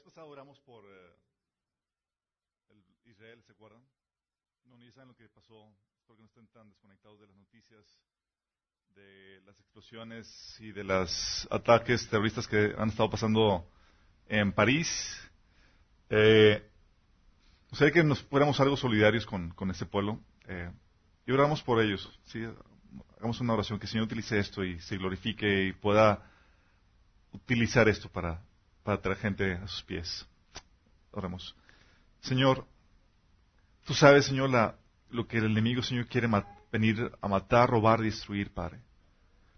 vez pasada oramos por eh, el Israel, ¿se acuerdan? No, ni saben lo que pasó, porque no estén tan desconectados de las noticias, de las explosiones y de los ataques terroristas que han estado pasando en París. Eh, gustaría que nos fuéramos algo solidarios con, con ese pueblo eh, y oramos por ellos. ¿sí? Hagamos una oración que el Señor utilice esto y se glorifique y pueda utilizar esto para, para traer gente a sus pies. Oremos. Señor, tú sabes, Señor, lo que el enemigo, Señor, quiere venir a matar, robar, destruir, Padre.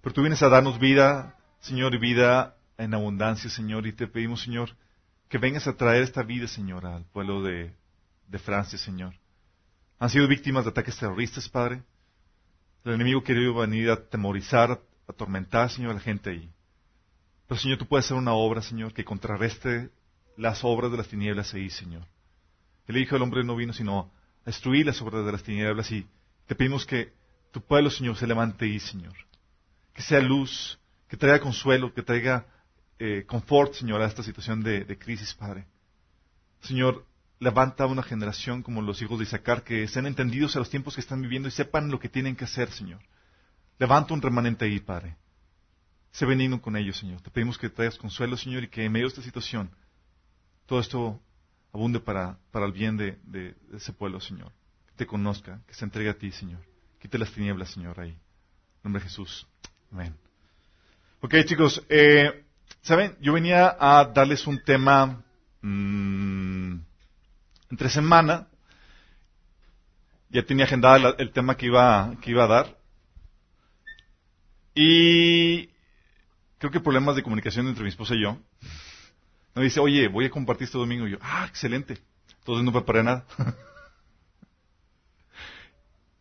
Pero tú vienes a darnos vida, Señor, y vida en abundancia, Señor, y te pedimos, Señor, que vengas a traer esta vida, Señor, al pueblo de, de Francia, Señor. Han sido víctimas de ataques terroristas, Padre. El enemigo quiere venir a temorizar, a atormentar, Señor, a la gente ahí. Pero, Señor, tú puedes hacer una obra, Señor, que contrarreste las obras de las tinieblas ahí, Señor. El Hijo del Hombre no vino sino a destruir las obras de las tinieblas y te pedimos que tu pueblo, Señor, se levante ahí, Señor. Que sea luz, que traiga consuelo, que traiga eh, confort, Señor, a esta situación de, crisis, Padre. Señor, levanta una generación como los hijos de Isaacar que sean entendidos a los tiempos que están viviendo y sepan lo que tienen que hacer, Señor. Levanta un remanente ahí, Padre. Sé benigno con ellos, Señor. Te pedimos que traigas consuelo, Señor, y que en medio de esta situación todo esto abunde para, para el bien de, de, ese pueblo, Señor. Que te conozca, que se entregue a ti, Señor. Quite las tinieblas, Señor, ahí. En nombre de Jesús. Amén. Ok, chicos. Eh, ¿Saben? Yo venía a darles un tema mmm, entre semana. Ya tenía agendado el tema que iba, que iba a dar. Y creo que problemas de comunicación entre mi esposa y yo. Me dice, oye, voy a compartir este domingo. Y yo, ah, excelente. Entonces no preparé nada.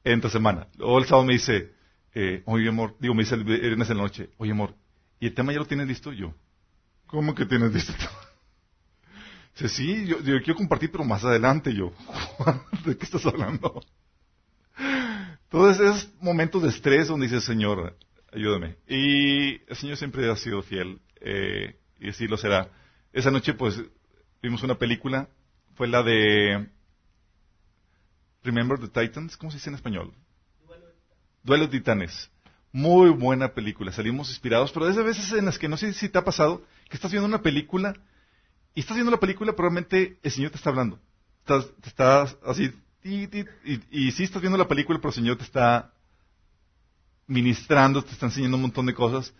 Entre semana. Luego el sábado me dice, eh, oye, amor, digo, me dice el viernes en la noche, oye, amor, ¿y el tema ya lo tienes listo? Yo, ¿cómo que tienes listo el? Dice, sí, yo, quiero compartir, pero más adelante. Yo, ¿de qué estás hablando? Entonces, esos momentos de estrés donde dice, Señor, ayúdame. Y el Señor siempre ha sido fiel, eh, y así lo será. Esa noche, pues, vimos una película, fue la de Remember the Titans, ¿cómo se dice en español? Duelo de Titanes. Muy buena película, salimos inspirados, pero esas veces en las que no sé si te ha pasado, que estás viendo una película, y estás viendo la película, probablemente el Señor te está hablando. Estás, te estás así, y, y sí estás viendo la película, pero el Señor te está ministrando, te está enseñando un montón de cosas.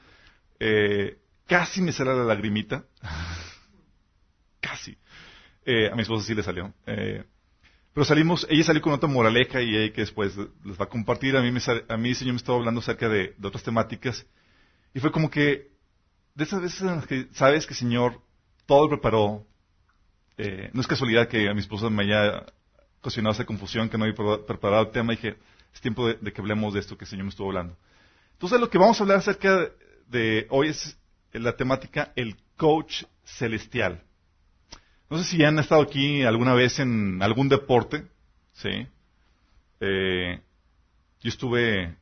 Eh, casi me sale la lagrimita. casi. Eh, a mi esposa sí le salió. Eh, pero salimos, ella salió con otra moraleja y ella que después les va a compartir. A mí, me, a mí el Señor me estaba hablando acerca de, otras temáticas. Y fue como que, de esas veces en las que sabes que el Señor todo lo preparó. No es casualidad que a mi esposa me haya ocasionado esa confusión, que no había preparado el tema. Y dije, es tiempo de, que hablemos de esto que el Señor me estuvo hablando. Entonces, lo que vamos a hablar acerca de, hoy es la temática el coach celestial. No sé si han estado aquí alguna vez en algún deporte, ¿sí? Eh, yo estuve,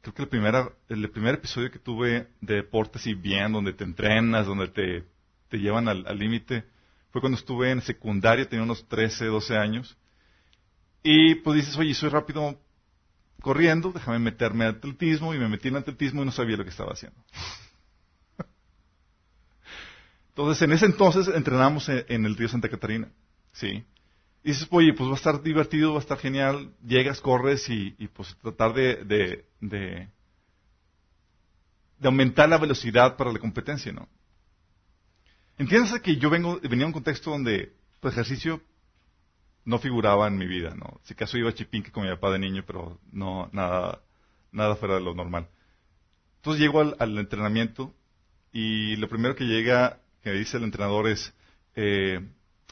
creo que el, primer episodio que tuve de deporte así bien, donde te entrenas, donde te, te llevan al límite, fue cuando estuve en secundaria, tenía unos 13, 12 años. Y pues dices, oye, soy rápido corriendo, déjame meterme al atletismo, y me metí en atletismo y no sabía lo que estaba haciendo. Entonces, en ese entonces entrenamos en, el río Santa Catarina, ¿sí? Y dices, oye, pues va a estar divertido, va a estar genial, llegas, corres y, y pues tratar de, de, de, aumentar la velocidad para la competencia, ¿no? Entiéndase que yo vengo, venía de un contexto donde el ejercicio no figuraba en mi vida, ¿no? Si acaso iba a chipinque con mi papá de niño, pero no, nada, nada fuera de lo normal. Entonces llego al, al entrenamiento y lo primero que llega que dice el entrenador es, eh,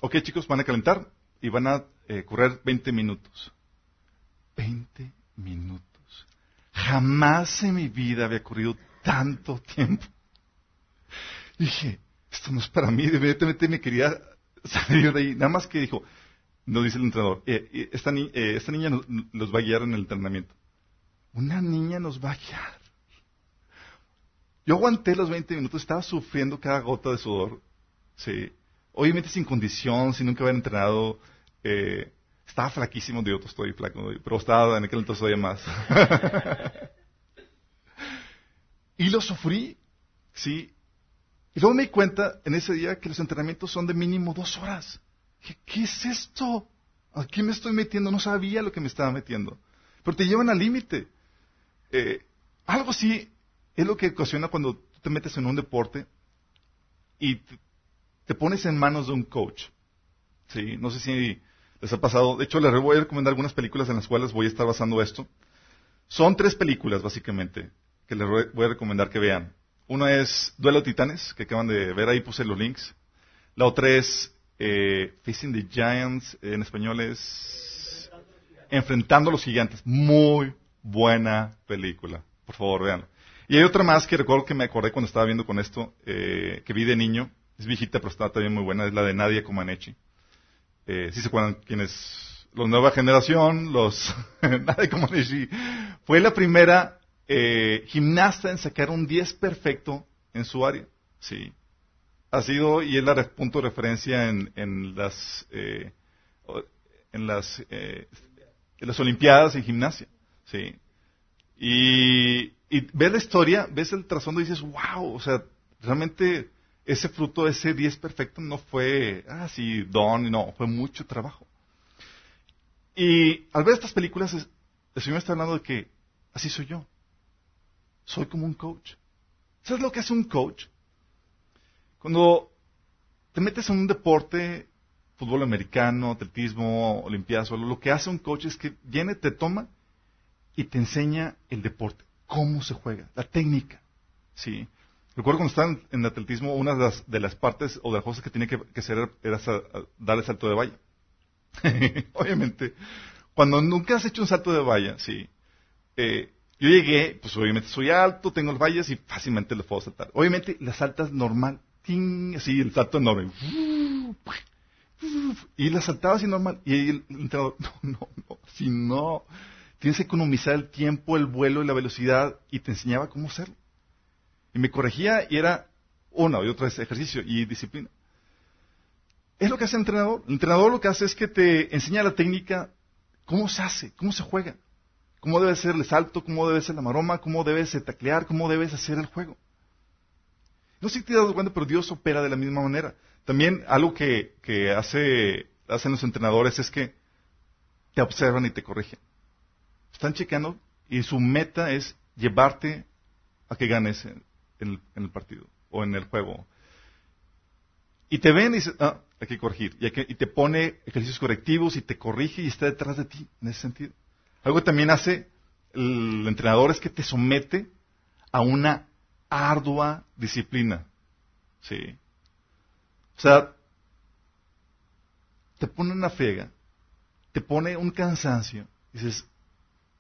ok chicos, van a calentar y van a eh, correr 20 minutos. 20 minutos. Jamás en mi vida había corrido tanto tiempo. dije, esto no es para mí, inmediatamente me quería salir de ahí. Nada más que dijo, no dice el entrenador, eh, esta, ni esta niña nos, nos va a guiar en el entrenamiento. Una niña nos va a guiar. Yo aguanté los 20 minutos, estaba sufriendo cada gota de sudor. Sí. obviamente sin condición, sin nunca haber entrenado. Eh, estaba flaquísimo, de otro estoy flaco, pero estaba en aquel entonces todavía más. y lo sufrí, sí. Y luego me di cuenta en ese día que los entrenamientos son de mínimo dos horas. ¿Qué, es esto? ¿A qué me estoy metiendo? No sabía lo que me estaba metiendo. Pero te llevan al límite. Eh, algo así es lo que ocasiona cuando te metes en un deporte y te, pones en manos de un coach. ¿Sí? No sé si les ha pasado. De hecho, les voy a recomendar algunas películas en las cuales voy a estar basando esto. Son tres películas, básicamente, que les voy a recomendar que vean. Una es Duelo Titanes, que acaban de ver, ahí puse los links. La otra es eh, Facing the Giants, en español es Enfrentando a los Gigantes. Muy buena película. Por favor, vean. Y hay otra más que recuerdo que me acordé cuando estaba viendo con esto, eh, que vi de niño. Es viejita, pero está también muy buena. Es la de Nadia Comaneci. Eh, si se acuerdan quién es? Los nueva generación, los Nadia Comaneci. Fue la primera eh, gimnasta en sacar un 10 perfecto en su área. Sí. Ha sido y es la punto de referencia en, en las eh, en las eh, en las Olimpiadas en gimnasia. Sí. Y, y ves la historia, ves el trasfondo y dices, wow, o sea, realmente ese fruto, ese 10 perfecto no fue, ah, sí, don, no, fue mucho trabajo. Y al ver estas películas, el Señor está hablando de que así soy yo. Soy como un coach. ¿Sabes lo que hace un coach? Cuando te metes en un deporte, fútbol americano, atletismo, olimpiadas, lo que hace un coach es que viene, te toma y te enseña el deporte cómo se juega, la técnica. ¿sí? Recuerdo cuando estaba en, atletismo, una de las, de las, partes o de las cosas que tenía que, hacer era dar el salto de valla. obviamente, cuando nunca has hecho un salto de valla, sí, eh, yo llegué, pues obviamente soy alto, tengo las vallas y fácilmente lo puedo saltar. Obviamente las saltas normal, así el salto enorme. Y las saltaba así normal. Y el entrenador, no, no, no, si no, Tienes que economizar el tiempo, el vuelo y la velocidad y te enseñaba cómo hacerlo. Y me corregía y era una y otra vez ejercicio y disciplina. Es lo que hace el entrenador. El entrenador lo que hace es que te enseña la técnica, cómo se hace, cómo se juega, cómo debe ser el salto, cómo debe ser la maroma, cómo debes taclear, cómo debes hacer el juego. No sé si te has dado cuenta, pero Dios opera de la misma manera. También algo que, que hace, hacen los entrenadores es que te observan y te corrigen están chequeando y su meta es llevarte a que ganes en, el, partido o en el juego. Y te ven y dicen, ah, hay que corregir. Y, y, te pone ejercicios correctivos y te corrige y está detrás de ti en ese sentido. Algo que también hace el entrenador es que te somete a una ardua disciplina. Sí. O sea, te pone una fega, te pone un cansancio. Dices,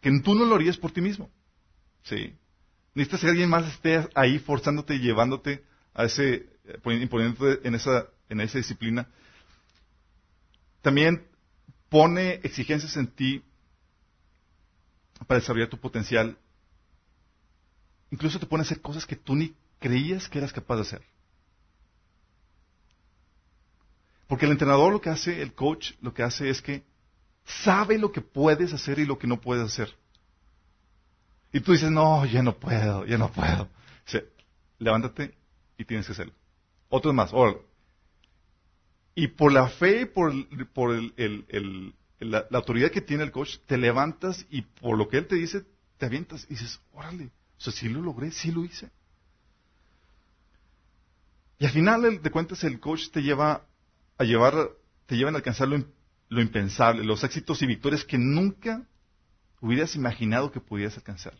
que tú no lo harías por ti mismo. ¿Sí? Necesitas que alguien más esté ahí forzándote y llevándote a ese, imponiéndote en esa, en esa disciplina. También pone exigencias en ti para desarrollar tu potencial. Incluso te pone a hacer cosas que tú ni creías que eras capaz de hacer. Porque el entrenador lo que hace, el coach lo que hace es que sabe lo que puedes hacer y lo que no puedes hacer. Y tú dices, no, ya no puedo, ya no puedo. Dice, levántate y tienes que hacerlo. Otros más, Y por la fe, por, por el, la, autoridad que tiene el coach, te levantas y por lo que él te dice, te avientas y dices, órale, o sea, sí lo logré, sí lo hice. Y al final de cuentas el coach te lleva a llevar, te lleva a alcanzar lo, lo impensable, los éxitos y victorias que nunca hubieras imaginado que pudieras alcanzar.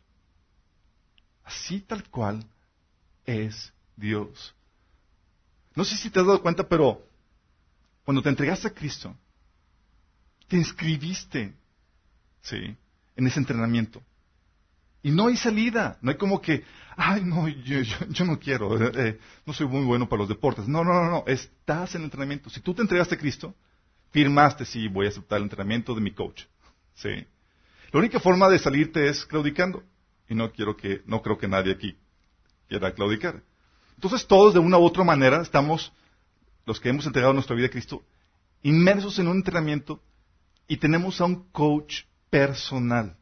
Así tal cual es Dios. No sé si te has dado cuenta, pero cuando te entregaste a Cristo, te inscribiste, ¿sí? En ese entrenamiento. Y no hay salida, no hay como que, ay, no, yo, no quiero, eh, eh, no soy muy bueno para los deportes. No, no, no, no, estás en el entrenamiento. Si tú te entregaste a Cristo, firmaste, sí, voy a aceptar el entrenamiento de mi coach. ¿Sí? La única forma de salirte es claudicando. Y no quiero que, no creo que nadie aquí quiera claudicar. Entonces todos de una u otra manera estamos los que hemos entregado nuestra vida a Cristo, inmersos en un entrenamiento y tenemos a un coach personal.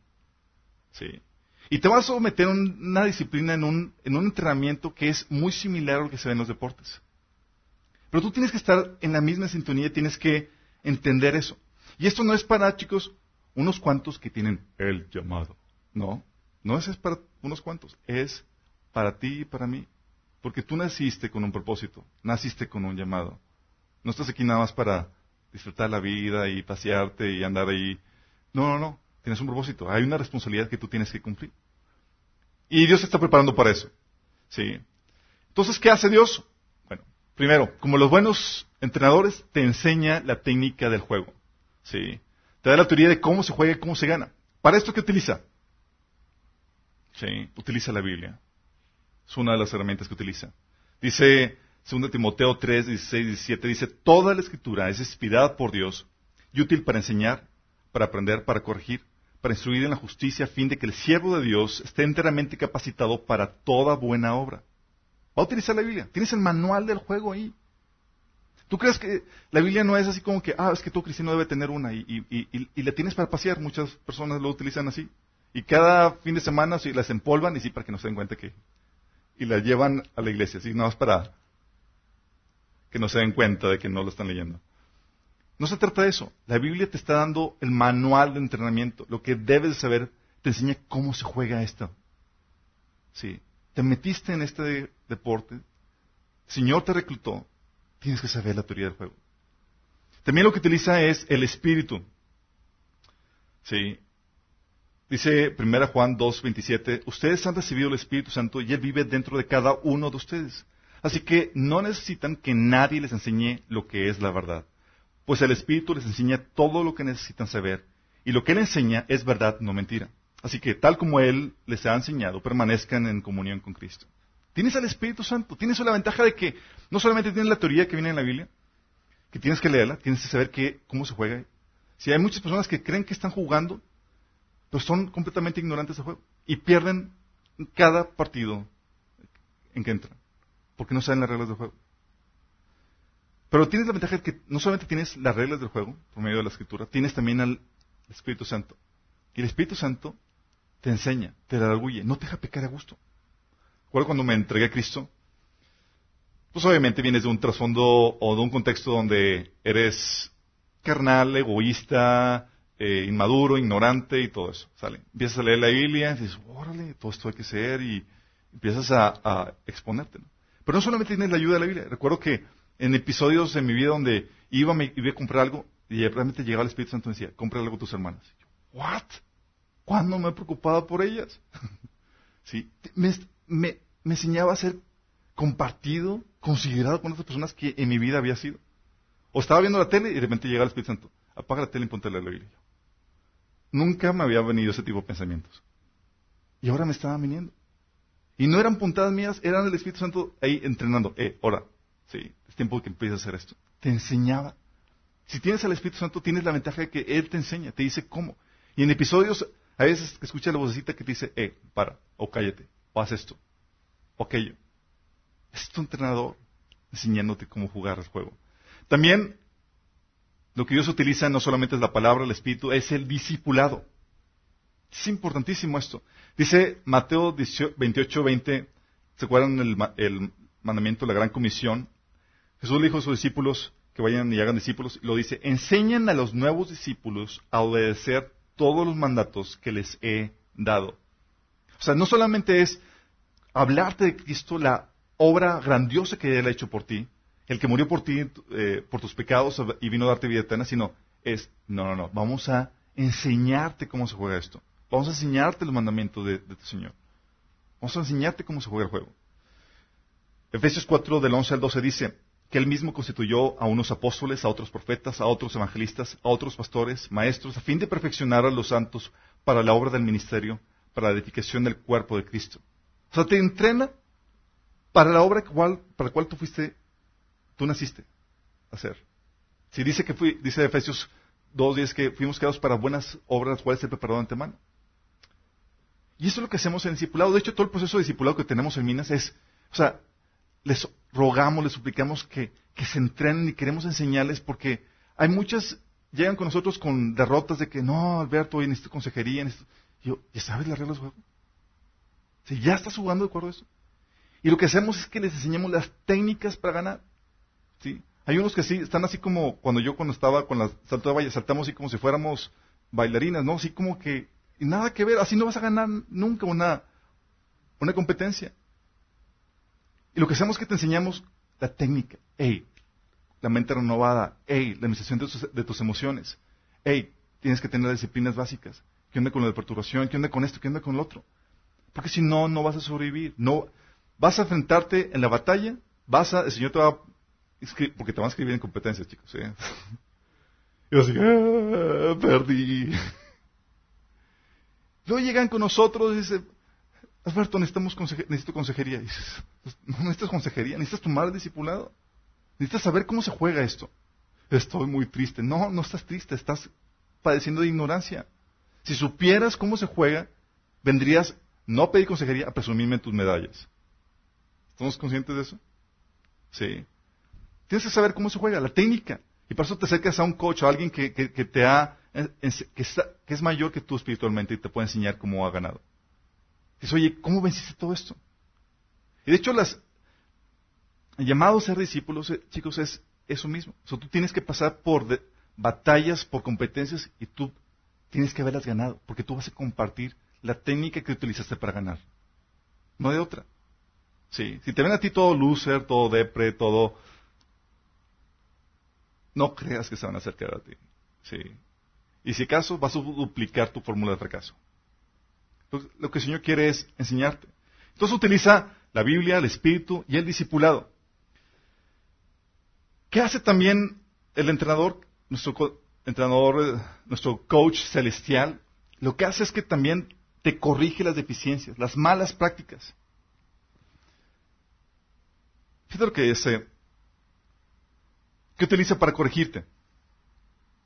¿Sí? Y te vas a someter a una disciplina en un, en un entrenamiento que es muy similar a lo que se ve en los deportes. Pero tú tienes que estar en la misma sintonía tienes que entender eso. Y esto no es para, chicos, unos cuantos que tienen el llamado. No, no es para unos cuantos, es para ti y para mí. Porque tú naciste con un propósito, naciste con un llamado. No estás aquí nada más para disfrutar la vida y pasearte y andar ahí. No, no, no. Tienes un propósito. Hay una responsabilidad que tú tienes que cumplir. Y Dios te está preparando para eso. ¿Sí? Entonces, ¿qué hace Dios? Bueno, primero, como los buenos entrenadores, te enseña la técnica del juego. ¿Sí? Te da la teoría de cómo se juega y cómo se gana. ¿Para esto qué utiliza? Sí, utiliza la Biblia. Es una de las herramientas que utiliza. Dice 2 Timoteo 3, 16 17, dice, toda la escritura es inspirada por Dios y útil para enseñar, para aprender, para corregir, para instruir en la justicia, a fin de que el siervo de Dios esté enteramente capacitado para toda buena obra. Va a utilizar la Biblia. Tienes el manual del juego ahí. ¿Tú crees que la Biblia no es así como que, ah, es que todo cristiano debe tener una y, y, y, la tienes para pasear? Muchas personas lo utilizan así. Y cada fin de semana sí, las empolvan y sí, para que no se den cuenta que... Y la llevan a la iglesia, así, nada más para que no se den cuenta de que no lo están leyendo. No se trata de eso. La Biblia te está dando el manual de entrenamiento. Lo que debes saber te enseña cómo se juega esto. Sí. Te metiste en este deporte. Señor te reclutó. Tienes que saber la teoría del juego. También lo que utiliza es el espíritu. Sí. Dice 1 Juan 2.27, ustedes han recibido el Espíritu Santo y Él vive dentro de cada uno de ustedes. Así que no necesitan que nadie les enseñe lo que es la verdad, pues el Espíritu les enseña todo lo que necesitan saber, y lo que Él enseña es verdad, no mentira. Así que tal como Él les ha enseñado, permanezcan en comunión con Cristo. Tienes al Espíritu Santo, tienes la ventaja de que no solamente tienes la teoría que viene en la Biblia, que tienes que leerla, tienes que saber cómo se juega. Si hay muchas personas que creen que están jugando, pero son completamente ignorantes del juego y pierden cada partido en que entran porque no saben las reglas del juego. Pero tienes la ventaja de que no solamente tienes las reglas del juego por medio de la escritura, tienes también al Espíritu Santo. Y el Espíritu Santo te enseña, te redarguye, no te deja pecar a gusto. Recuerdo cuando me entregué a Cristo, pues obviamente vienes de un trasfondo o de un contexto donde eres carnal, egoísta, eh, inmaduro, ignorante y todo eso. Sale. Empiezas a leer la Biblia y dices, órale, todo esto hay que ser y empiezas a, a exponerte. Pero no solamente tienes la ayuda de la Biblia. Recuerdo que en episodios en mi vida donde iba, me, iba a comprar algo y realmente llegaba el Espíritu Santo y decía, compra algo a tus hermanas. ¿What? ¿Cuándo me he preocupado por ellas? sí, me, me, me, enseñaba a ser compartido, considerado con otras personas que en mi vida había sido. O estaba viendo la tele y de repente llega el Espíritu Santo, apaga la tele y ponte a leer la Biblia. Nunca me había venido ese tipo de pensamientos. Y ahora me estaban viniendo. Y no eran puntadas mías, eran el Espíritu Santo ahí entrenando. Eh, ahora, sí, tiempo que empieces a hacer esto. Te enseñaba. Si tienes al Espíritu Santo, tienes la ventaja de que Él te enseña, te dice cómo. Y en episodios, a veces escuchas la vocecita que te dice, eh, para, o cállate, o haz esto, o aquello. Es tu entrenador enseñándote cómo jugar el juego. También, lo que Dios utiliza no solamente es la palabra, el Espíritu, es el discipulado. Es importantísimo esto. Dice Mateo 28, 20, ¿se acuerdan el, el mandamiento la gran comisión? Jesús le dijo a sus discípulos que vayan y hagan discípulos, y lo dice, enseñan a los nuevos discípulos a obedecer todos los mandatos que les he dado. O sea, no solamente es hablarte de Cristo, la obra grandiosa que Él ha hecho por ti, el que murió por ti, eh, por tus pecados y vino a darte vida eterna, sino es, no, no, no, vamos a enseñarte cómo se juega esto. Vamos a enseñarte los mandamientos de, tu Señor. Vamos a enseñarte cómo se juega el juego. Efesios 4 del 11 al 12 dice que él mismo constituyó a unos apóstoles, a otros profetas, a otros evangelistas, a otros pastores, maestros, a fin de perfeccionar a los santos para la obra del ministerio, para la edificación del cuerpo de Cristo. O sea, te entrena para la obra cual, para la cual tú fuiste, tú naciste a hacer. Si dice que fui, dice Efesios 2, dice que fuimos creados para buenas obras, las cuales se preparó de antemano. Y eso es lo que hacemos en el discipulado. De hecho, todo el proceso de discipulado que tenemos en Minas es, o sea, les rogamos, les suplicamos que, que se entrenen y queremos enseñarles porque hay muchas, llegan con nosotros con derrotas de que no, Alberto, hoy necesito consejería. Necesito... yo, ¿ya sabes las reglas del juego? Si ya estás jugando de acuerdo a eso. Y lo que hacemos es que les enseñamos las técnicas para ganar. ¿sí? Hay unos que sí, están así como cuando yo cuando estaba con la salto de valle, saltamos así como si fuéramos bailarinas, ¿no? Así como que, y nada que ver, así no vas a ganar nunca una, una competencia. Y lo que hacemos es que te enseñamos la técnica. Hey, la mente renovada. Hey, la administración de tus, emociones. Hey, tienes que tener disciplinas básicas. ¿Qué onda con la perturbación? ¿Qué onda con esto? ¿Qué onda con lo otro? Porque si no, no vas a sobrevivir. No, vas a enfrentarte en la batalla. Vas a, el Señor te va a porque te van a escribir en competencias, chicos. ¿eh? Y así, ah, perdí. Luego llegan con nosotros y dicen, Alberto, necesito consejería. Dices, pues, no necesitas consejería, necesitas tomar el discipulado. Necesitas saber cómo se juega esto. Estoy muy triste. No, no estás triste, estás padeciendo de ignorancia. Si supieras cómo se juega, vendrías no a pedir consejería, a presumirme tus medallas. ¿Estamos conscientes de eso? Sí. Tienes que saber cómo se juega, la técnica. Y por eso te acercas a un coach, a alguien que, te ha, que, es mayor que tú espiritualmente y te puede enseñar cómo ha ganado. Dices, oye, ¿cómo venciste todo esto? Y de hecho, las, el llamado a ser discípulos, eh, chicos, es eso mismo. O tú tienes que pasar por batallas, por competencias y tú tienes que haberlas ganado, porque tú vas a compartir la técnica que utilizaste para ganar. No de otra. Sí. Si te ven a ti todo loser, todo depre, todo... No creas que se van a acercar a ti. Sí. Y si acaso vas a duplicar tu fórmula de fracaso. Lo que el Señor quiere es enseñarte. Entonces utiliza la Biblia, el Espíritu y el discipulado. ¿Qué hace también el entrenador, nuestro entrenador, eh, nuestro coach celestial? Lo que hace es que también te corrige las deficiencias, las malas prácticas. Fíjate lo que dice. ¿Qué utiliza para corregirte?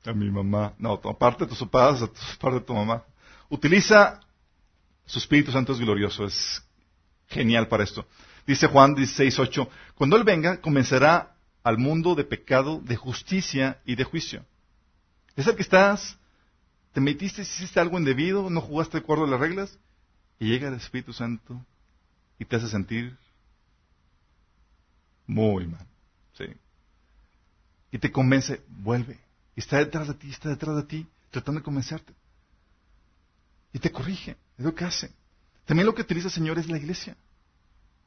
A mi mamá. No, aparte de tus papás, aparte de tu mamá. Utiliza su Espíritu Santo es glorioso, es genial para esto. Dice Juan 16.8, cuando Él venga, comenzará al mundo de pecado, de justicia y de juicio. Es el que estás, te metiste, hiciste algo indebido, no jugaste de acuerdo a las reglas, y llega el Espíritu Santo y te hace sentir muy mal. ¿sí? Y te convence, vuelve. Y está detrás de ti, está detrás de ti, tratando de convencerte. Y te corrige, es lo que hace. También lo que utiliza el Señor es la iglesia.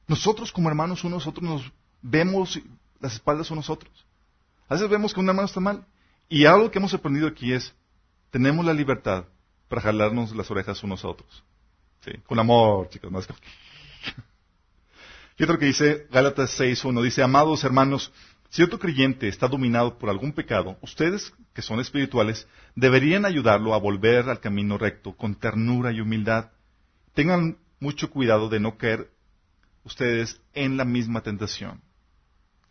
Nosotros como hermanos unos, nosotros nos vemos las espaldas son nosotros. A veces vemos que un hermano está mal. Y algo que hemos aprendido aquí es, tenemos la libertad para jalarnos las orejas unos a otros. ¿Sí? Con amor, chicos. Más que... Y otro que dice Gálatas 6.1, dice, amados hermanos, si otro creyente está dominado por algún pecado, ustedes, que son espirituales, deberían ayudarlo a volver al camino recto con ternura y humildad. Tengan mucho cuidado de no caer ustedes en la misma tentación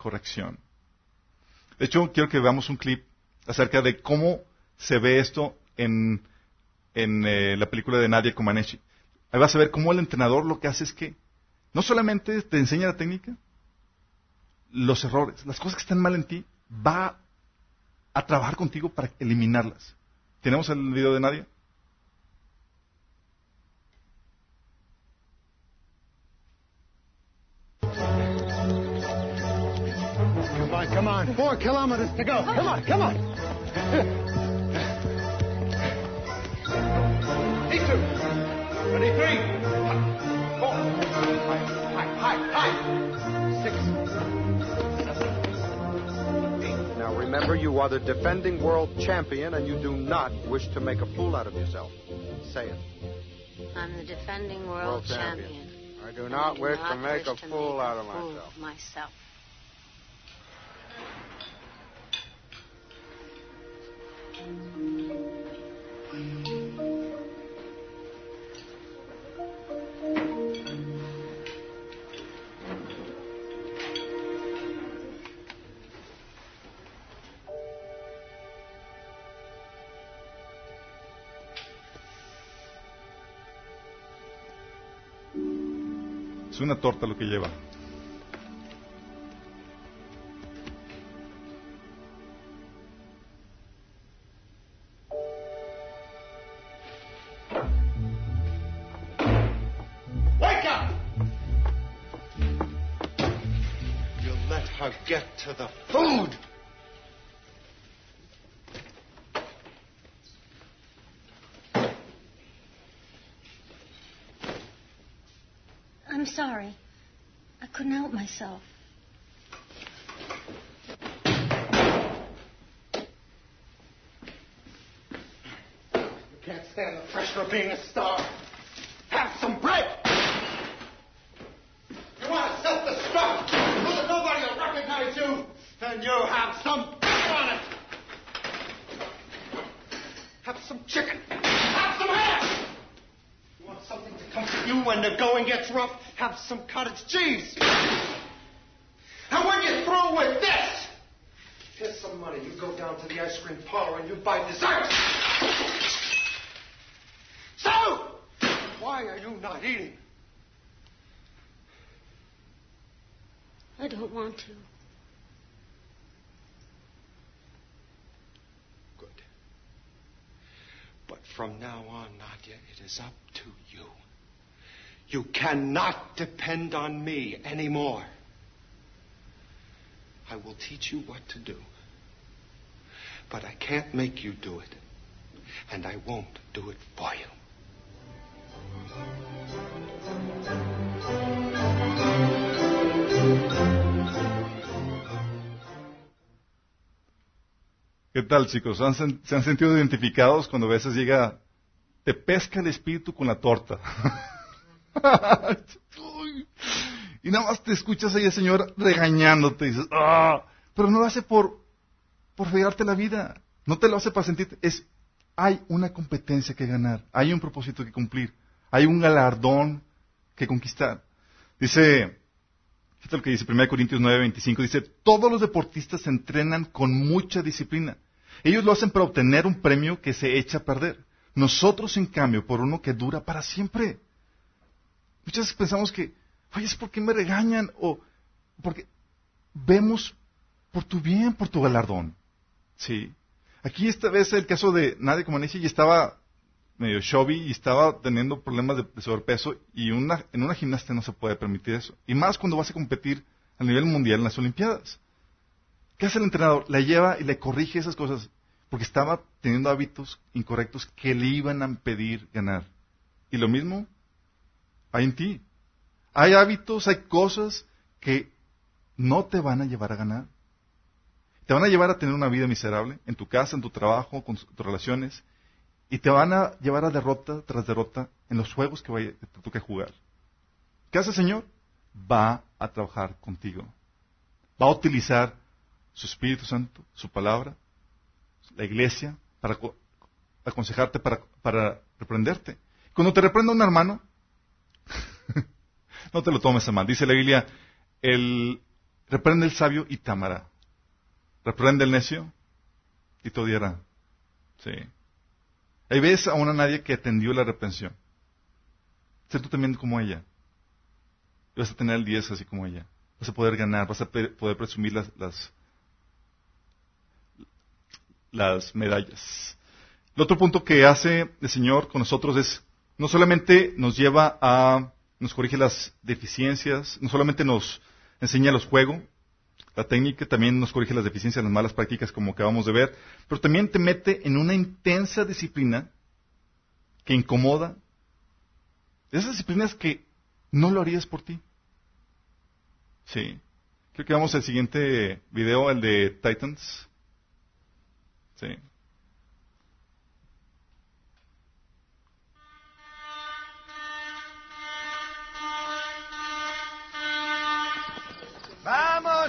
corrección. De hecho, quiero que veamos un clip acerca de cómo se ve esto en, eh, la película de Nadia Comaneci. Ahí vas a ver cómo el entrenador lo que hace es que no solamente te enseña la técnica, los errores, las cosas que están mal en ti, va a trabajar contigo para eliminarlas. ¿Tenemos el video de on, four. Now remember, you are the defending world champion, and you do not wish to make a fool out of yourself. Say it. I'm the defending world, world champion. champion. I do not I do wish not to make wish a fool out of myself. myself. Es una torta lo que lleva. get to the food. Sorry. I couldn't help myself. You can't stand the pressure of being a star. Have some bread. You want to self-destruct so that nobody will recognize you? Then you have some bread on it. Have some chicken. Have some ham. You want something to comfort you when the going gets rough? Have some cottage cheese. And when you're through with this, here's some money. You go down to the ice cream parlor and you buy dessert. So, why are you not eating? I don't want to. Good. But from now on, Nadia, it is up to you. You cannot depend on me anymore. I will teach you what to do. But I can't make you do it. And I won't do it for you. ¿Qué tal, chicos? ¿Han ¿Se han sentido identificados cuando a veces llega, te pesca el espíritu con la torta? Y nada más te escuchas ahí el Señor regañándote y dices, ¡ah! Pero no lo hace por, por la vida. No te lo hace para sentirte. Es, hay una competencia que ganar. Hay un propósito que cumplir. Hay un galardón que conquistar. Dice, Fíjate lo que dice 1 Corintios 9, 25. Dice, todos los deportistas se entrenan con mucha disciplina. Ellos lo hacen para obtener un premio que se echa a perder. Nosotros, en cambio, por uno que dura para siempre. Muchas veces pensamos que, oye, ¿es por qué me regañan? O porque vemos por tu bien, por tu galardón. Sí. Aquí esta vez el caso de Nadia Comaneci y estaba medio chubby y estaba teniendo problemas de, de sobrepeso y una, en una gimnasia no se puede permitir eso. Y más cuando vas a competir a nivel mundial en las Olimpiadas. ¿Qué hace el entrenador? La lleva y le corrige esas cosas porque estaba teniendo hábitos incorrectos que le iban a impedir ganar. Y lo mismo hay en ti. Hay hábitos, hay cosas que no te van a llevar a ganar. Te van a llevar a tener una vida miserable en tu casa, en tu trabajo, con tus relaciones y te van a llevar a derrota tras derrota en los juegos que te toque jugar. ¿Qué hace el Señor? Va a trabajar contigo. Va a utilizar su Espíritu Santo, su palabra, la iglesia, para co- aconsejarte, para, para reprenderte. Cuando te reprenda un hermano, no te lo tomes a mal. Dice la Biblia, el, reprende el sabio y te amará. Reprende el necio y te odiará. Sí. Ahí ves a una nadie que atendió la reprensión. Sé tú también como ella. Y vas a tener el 10 así como ella. Vas a poder ganar, vas a poder presumir las, las, las medallas. El otro punto que hace el Señor con nosotros es, no solamente nos lleva a, nos corrige las deficiencias, no solamente nos enseña los juegos, la técnica también nos corrige las deficiencias, las malas prácticas como acabamos de ver, pero también te mete en una intensa disciplina que incomoda. Esas disciplinas que no lo harías por ti. Sí. Creo que vamos al siguiente video, el de Titans. Sí.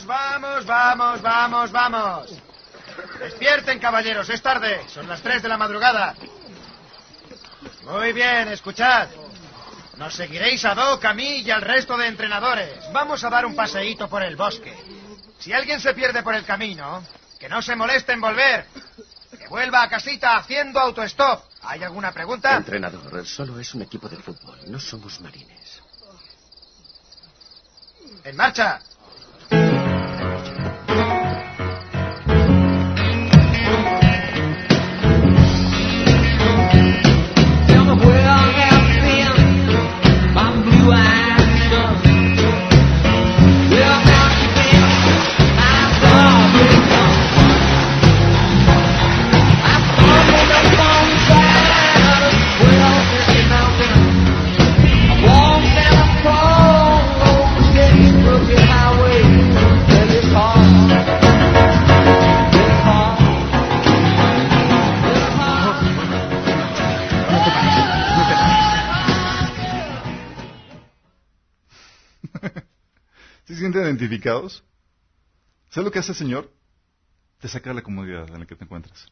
Vamos, vamos, vamos, vamos, vamos. Despierten, caballeros, es tarde. Son las tres de la madrugada. Muy bien, escuchad. Nos seguiréis a Doc, a mí y al resto de entrenadores. Vamos a dar un paseíto por el bosque. Si alguien se pierde por el camino, que no se moleste en volver. Que vuelva a casita haciendo autostop. ¿Hay alguna pregunta? Entrenador, solo es un equipo de fútbol, no somos marines. En marcha. Identificados? ¿Sabes lo que hace el Señor? Te saca de la comodidad en la que te encuentras.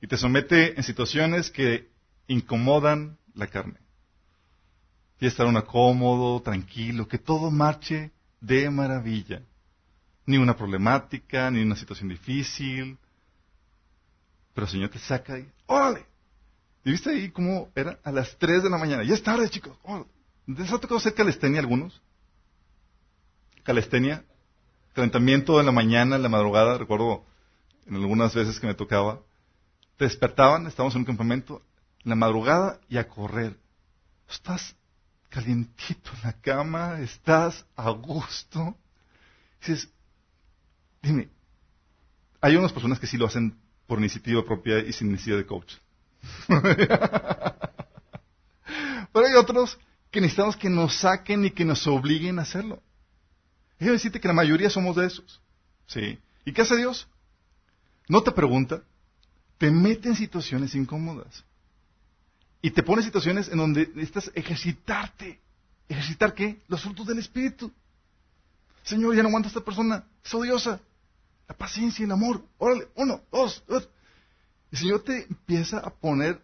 Y te somete en situaciones que incomodan la carne. Y estar uno cómodo, tranquilo, que todo marche de maravilla. Ni una problemática, ni una situación difícil. Pero el Señor te saca y ¡órale! ¿Y viste ahí cómo era a las 3 de la mañana? Ya es tarde, chicos. ¡órale! ¿Les ha tocado hacer calistenia a algunos? Calistenia. Calentamiento en la mañana, en la madrugada. Recuerdo en algunas veces que me tocaba. Te despertaban, estábamos en un campamento, en la madrugada y a correr. Estás calientito en la cama, estás a gusto. Dices, dime, hay unas personas que sí lo hacen por iniciativa propia y sin necesidad de coach. Pero hay otros que necesitamos que nos saquen y que nos obliguen a hacerlo. Déjame decirte que la mayoría somos de esos. ¿Sí? ¿Y qué hace Dios? No te pregunta, te mete en situaciones incómodas. Y te pone en situaciones en donde necesitas ejercitarte. ¿Ejercitar qué? Los frutos del Espíritu. Señor, ya no aguanta esta persona, es odiosa. La paciencia y el amor. Órale, uno, dos, dos. El Señor te empieza a poner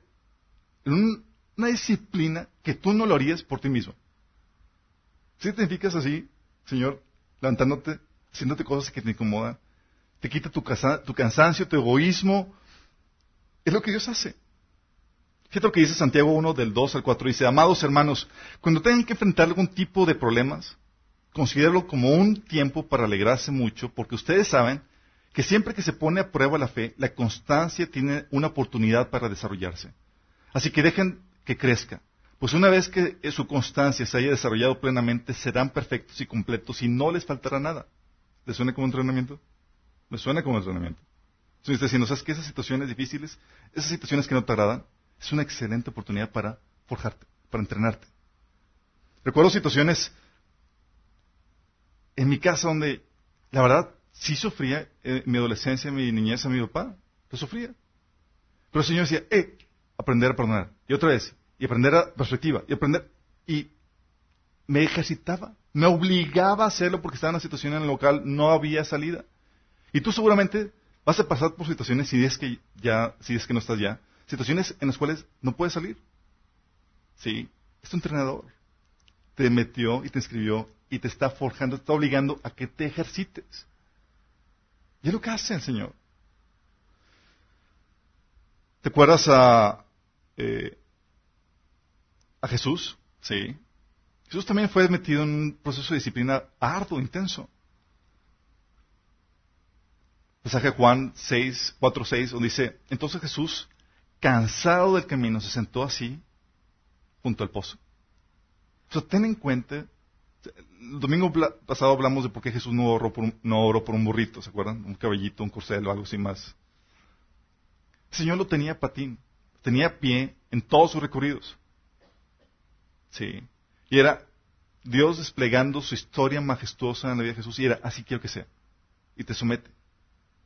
en una disciplina que tú no lo harías por ti mismo. Si te identificas así, Señor, levantándote, haciéndote cosas que te incomodan, te quita tu, cansancio, tu egoísmo, es lo que Dios hace. Fíjate lo que dice Santiago 1 del 2 al 4. Dice, amados hermanos, cuando tengan que enfrentar algún tipo de problemas, considéralo como un tiempo para alegrarse mucho, porque ustedes saben que siempre que se pone a prueba la fe, la constancia tiene una oportunidad para desarrollarse. Así que dejen que crezca. Pues una vez que su constancia se haya desarrollado plenamente, serán perfectos y completos y no les faltará nada. ¿Les suena como entrenamiento? Me suena como entrenamiento. Estoy diciendo, ¿sabes que esas situaciones difíciles, esas situaciones que no te agradan, es una excelente oportunidad para forjarte, para entrenarte. Recuerdo situaciones en mi casa donde, la verdad, sí sufría eh, mi adolescencia, mi niñez a mi papá, lo sufría. Pero el Señor decía, eh, aprender a perdonar. Y otra vez, y aprender a perspectiva, y aprender, y me ejercitaba, me obligaba a hacerlo porque estaba en una situación en el local, no había salida. Y tú seguramente vas a pasar por situaciones, si es que ya, si es que no estás ya, situaciones en las cuales no puedes salir. Sí, es entrenador. Te metió y te inscribió y te está forjando, te está obligando a que te ejercites. Y es lo que hace el Señor. ¿Te acuerdas a, eh, a Jesús? Sí. Jesús también fue metido en un proceso de disciplina arduo, intenso. Pasaje Juan 6, 4, 6, donde dice, entonces Jesús, cansado del camino, se sentó así, junto al pozo. O sea, ten en cuenta, el domingo pasado hablamos de por qué Jesús no oró por un, por un burrito, ¿se acuerdan? Un cabellito, un corcel o algo así más. El Señor lo tenía patín, tenía pie en todos sus recorridos. Sí. Y era Dios desplegando su historia majestuosa en la vida de Jesús y era así quiero que sea. Y te somete.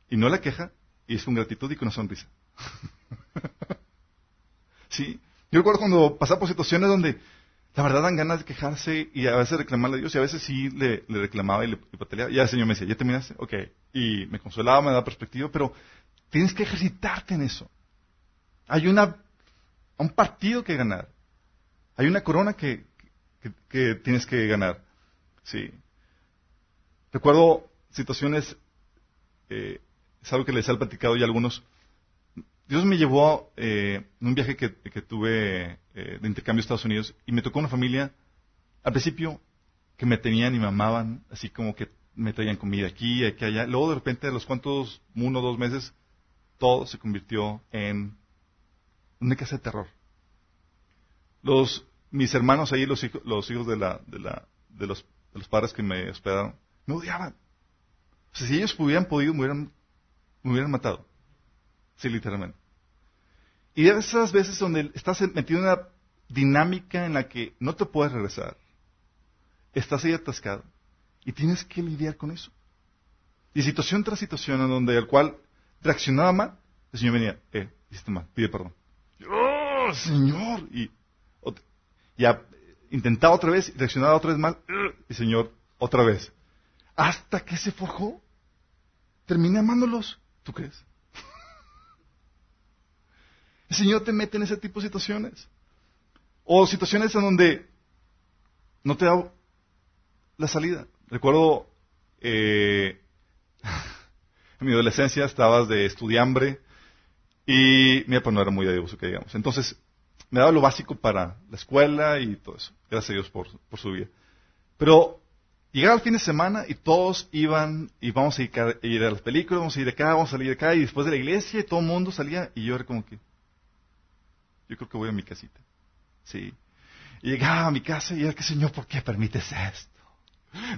Y no la queja, y es con gratitud y con una sonrisa. sí. Yo recuerdo cuando pasaba por situaciones donde la verdad dan ganas de quejarse y a veces reclamarle a Dios y a veces sí le, reclamaba y le y Ya el Señor me decía, ¿ya terminaste? Ok. Y me consolaba, me daba perspectiva, pero tienes que ejercitarte en eso. Hay una, un partido que ganar. Hay una corona que, que tienes que ganar. Sí. Recuerdo situaciones eh, es algo que les he platicado ya algunos. Dios me llevó eh, en un viaje que, tuve eh, de intercambio a Estados Unidos y me tocó una familia, al principio, que me tenían y me amaban, así como que me traían comida aquí, aquí, allá. Luego, de repente, a los cuantos, uno o dos meses, todo se convirtió en una casa de terror. Los, mis hermanos ahí, los, hijos, los hijos de, la, de, la, de, los, de los padres que me hospedaron, me odiaban. O sea, si ellos hubieran podido, me hubieran me hubieran matado. Sí, literalmente. Y esas veces donde estás metido en una dinámica en la que no te puedes regresar, estás ahí atascado y tienes que lidiar con eso. Y situación tras situación en donde el cual reaccionaba mal, el Señor venía, eh, hiciste mal, pide perdón. ¡Oh, Señor! Y ya intentaba otra vez, reaccionaba otra vez mal, y Señor, otra vez. hasta que se forjó, terminé amándolos. ¿Tú crees? El Señor te mete en ese tipo de situaciones. O situaciones en donde no te da la salida. Recuerdo eh, en mi adolescencia estabas de estudiambre y mi papá no era muy adivoso, que digamos. Entonces, me daba lo básico para la escuela y todo eso. Gracias a Dios por, por su vida. Pero llegaba el fin de semana y todos iban y vamos a ir, a las películas, vamos a ir acá, vamos a salir de acá y después de la iglesia y todo el mundo salía y yo era como que, yo creo que voy a mi casita. Sí. Y llegaba a mi casa y era que, Señor, ¿por qué permites esto?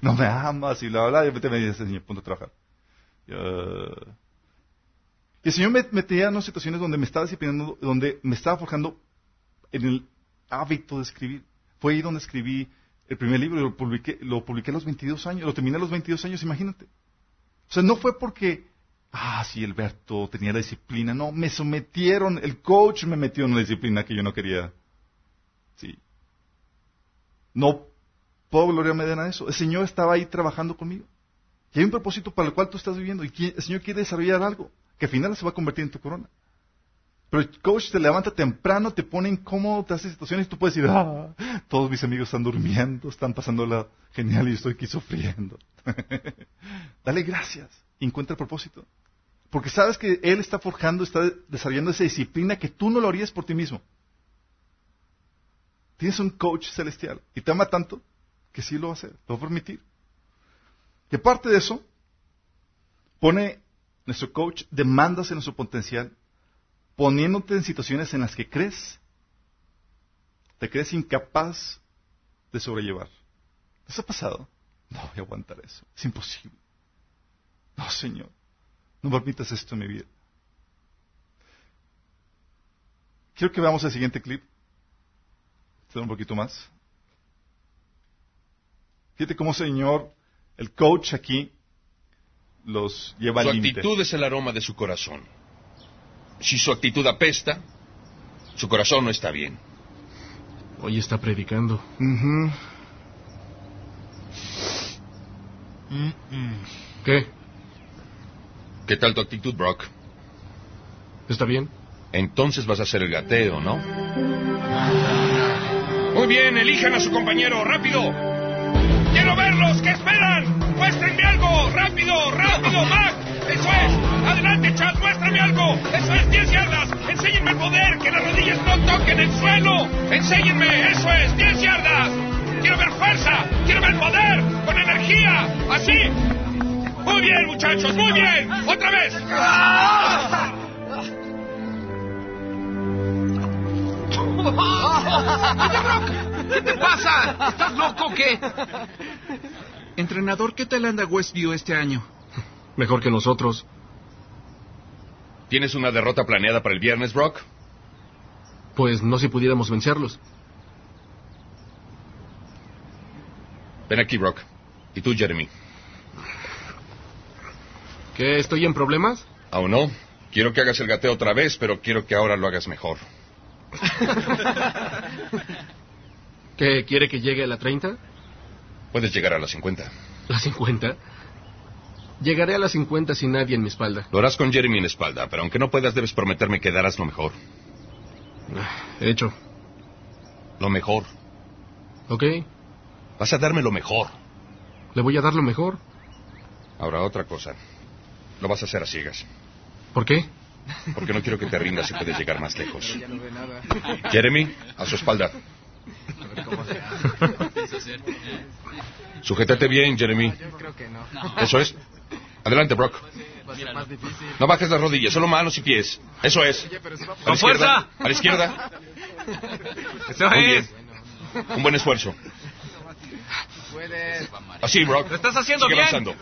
No me amas y bla, bla, bla. Y de repente me dice, Señor, punto a trabajar. Y, el Señor me metía en situaciones donde me estaba disciplinando, donde me estaba forjando en el hábito de escribir. Fue ahí donde escribí el primer libro y lo publiqué, lo publiqué a los 22 años, lo terminé a los 22 años, imagínate. O sea, no fue porque, ah, sí, Alberto tenía la disciplina, no, me sometieron, el coach me metió en una disciplina que yo no quería. Sí. No puedo gloriarme de nada eso. El Señor estaba ahí trabajando conmigo. Y hay un propósito para el cual tú estás viviendo y el Señor quiere desarrollar algo que al final se va a convertir en tu corona. Pero el coach te levanta temprano, te pone incómodo, te hace situaciones y tú puedes decir, ah, todos mis amigos están durmiendo, están pasándola genial y yo estoy aquí sufriendo. Dale gracias y encuentra el propósito. Porque sabes que Él está forjando, está desarrollando esa disciplina que tú no lo harías por ti mismo. Tienes un coach celestial y te ama tanto que sí lo va a hacer, lo va a permitir. Y aparte de eso, pone nuestro coach demandas en nuestro potencial, poniéndote en situaciones en las que crees, te crees incapaz de sobrellevar. ¿Eso ha pasado? No voy a aguantar eso. Es imposible. No, Señor. No permitas esto en mi vida. Quiero que veamos el siguiente clip. Un poquito más. Fíjate cómo, Señor, el coach aquí los lleva Su al límite. actitud es el aroma de su corazón. Si su actitud apesta, su corazón no está bien. Hoy está predicando. ¿Qué? ¿Qué tal tu actitud, Brock? ¿Está bien? Entonces vas a hacer el gateo, ¿no? Muy bien, elijan a su compañero, rápido. Quiero verlos, ¿qué esperan? Muéstrenme algo, rápido, rápido, Mac. Eso es. Adelante, Chad, muéstrame algo. Eso es, 10 yardas. Enséñenme el poder, que las rodillas no toquen el suelo. Enséñenme, eso es, 10 yardas. Quiero ver fuerza, quiero ver poder, con energía, así. Muy bien, muchachos, muy bien. Otra vez. ¿Qué te pasa? ¿Estás loco o qué? Entrenador, ¿qué tal anda Westview este año? Mejor que nosotros. ¿Tienes una derrota planeada para el viernes, Brock? Pues no si pudiéramos vencerlos. Ven aquí, Brock. Y tú, Jeremy. ¿Qué? ¿Estoy en problemas? Aún no. Quiero que hagas el gateo otra vez, pero quiero que ahora lo hagas mejor. ¿Qué? ¿Quiere que llegue a la 30? Puedes llegar a las 50. ¿La 50? Llegaré a la 50 sin nadie en mi espalda. Lo harás con Jeremy en la espalda, pero aunque no puedas, debes prometerme que darás lo mejor. Hecho. Lo mejor. ¿Ok? Vas a darme lo mejor. Le voy a dar lo mejor. Ahora, otra cosa. Lo vas a hacer a ciegas. ¿Por qué? Porque no quiero que te rindas y puedes llegar más lejos. Jeremy, a su espalda. Sujétate bien, Jeremy. Eso es. Adelante, Brock. No bajes las rodillas, solo manos y pies. Eso es. A la ¡Con fuerza! A la izquierda. Eso Muy es. bien. Un buen esfuerzo. Así, Brock. Lo estás haciendo Sigue bien. avanzando.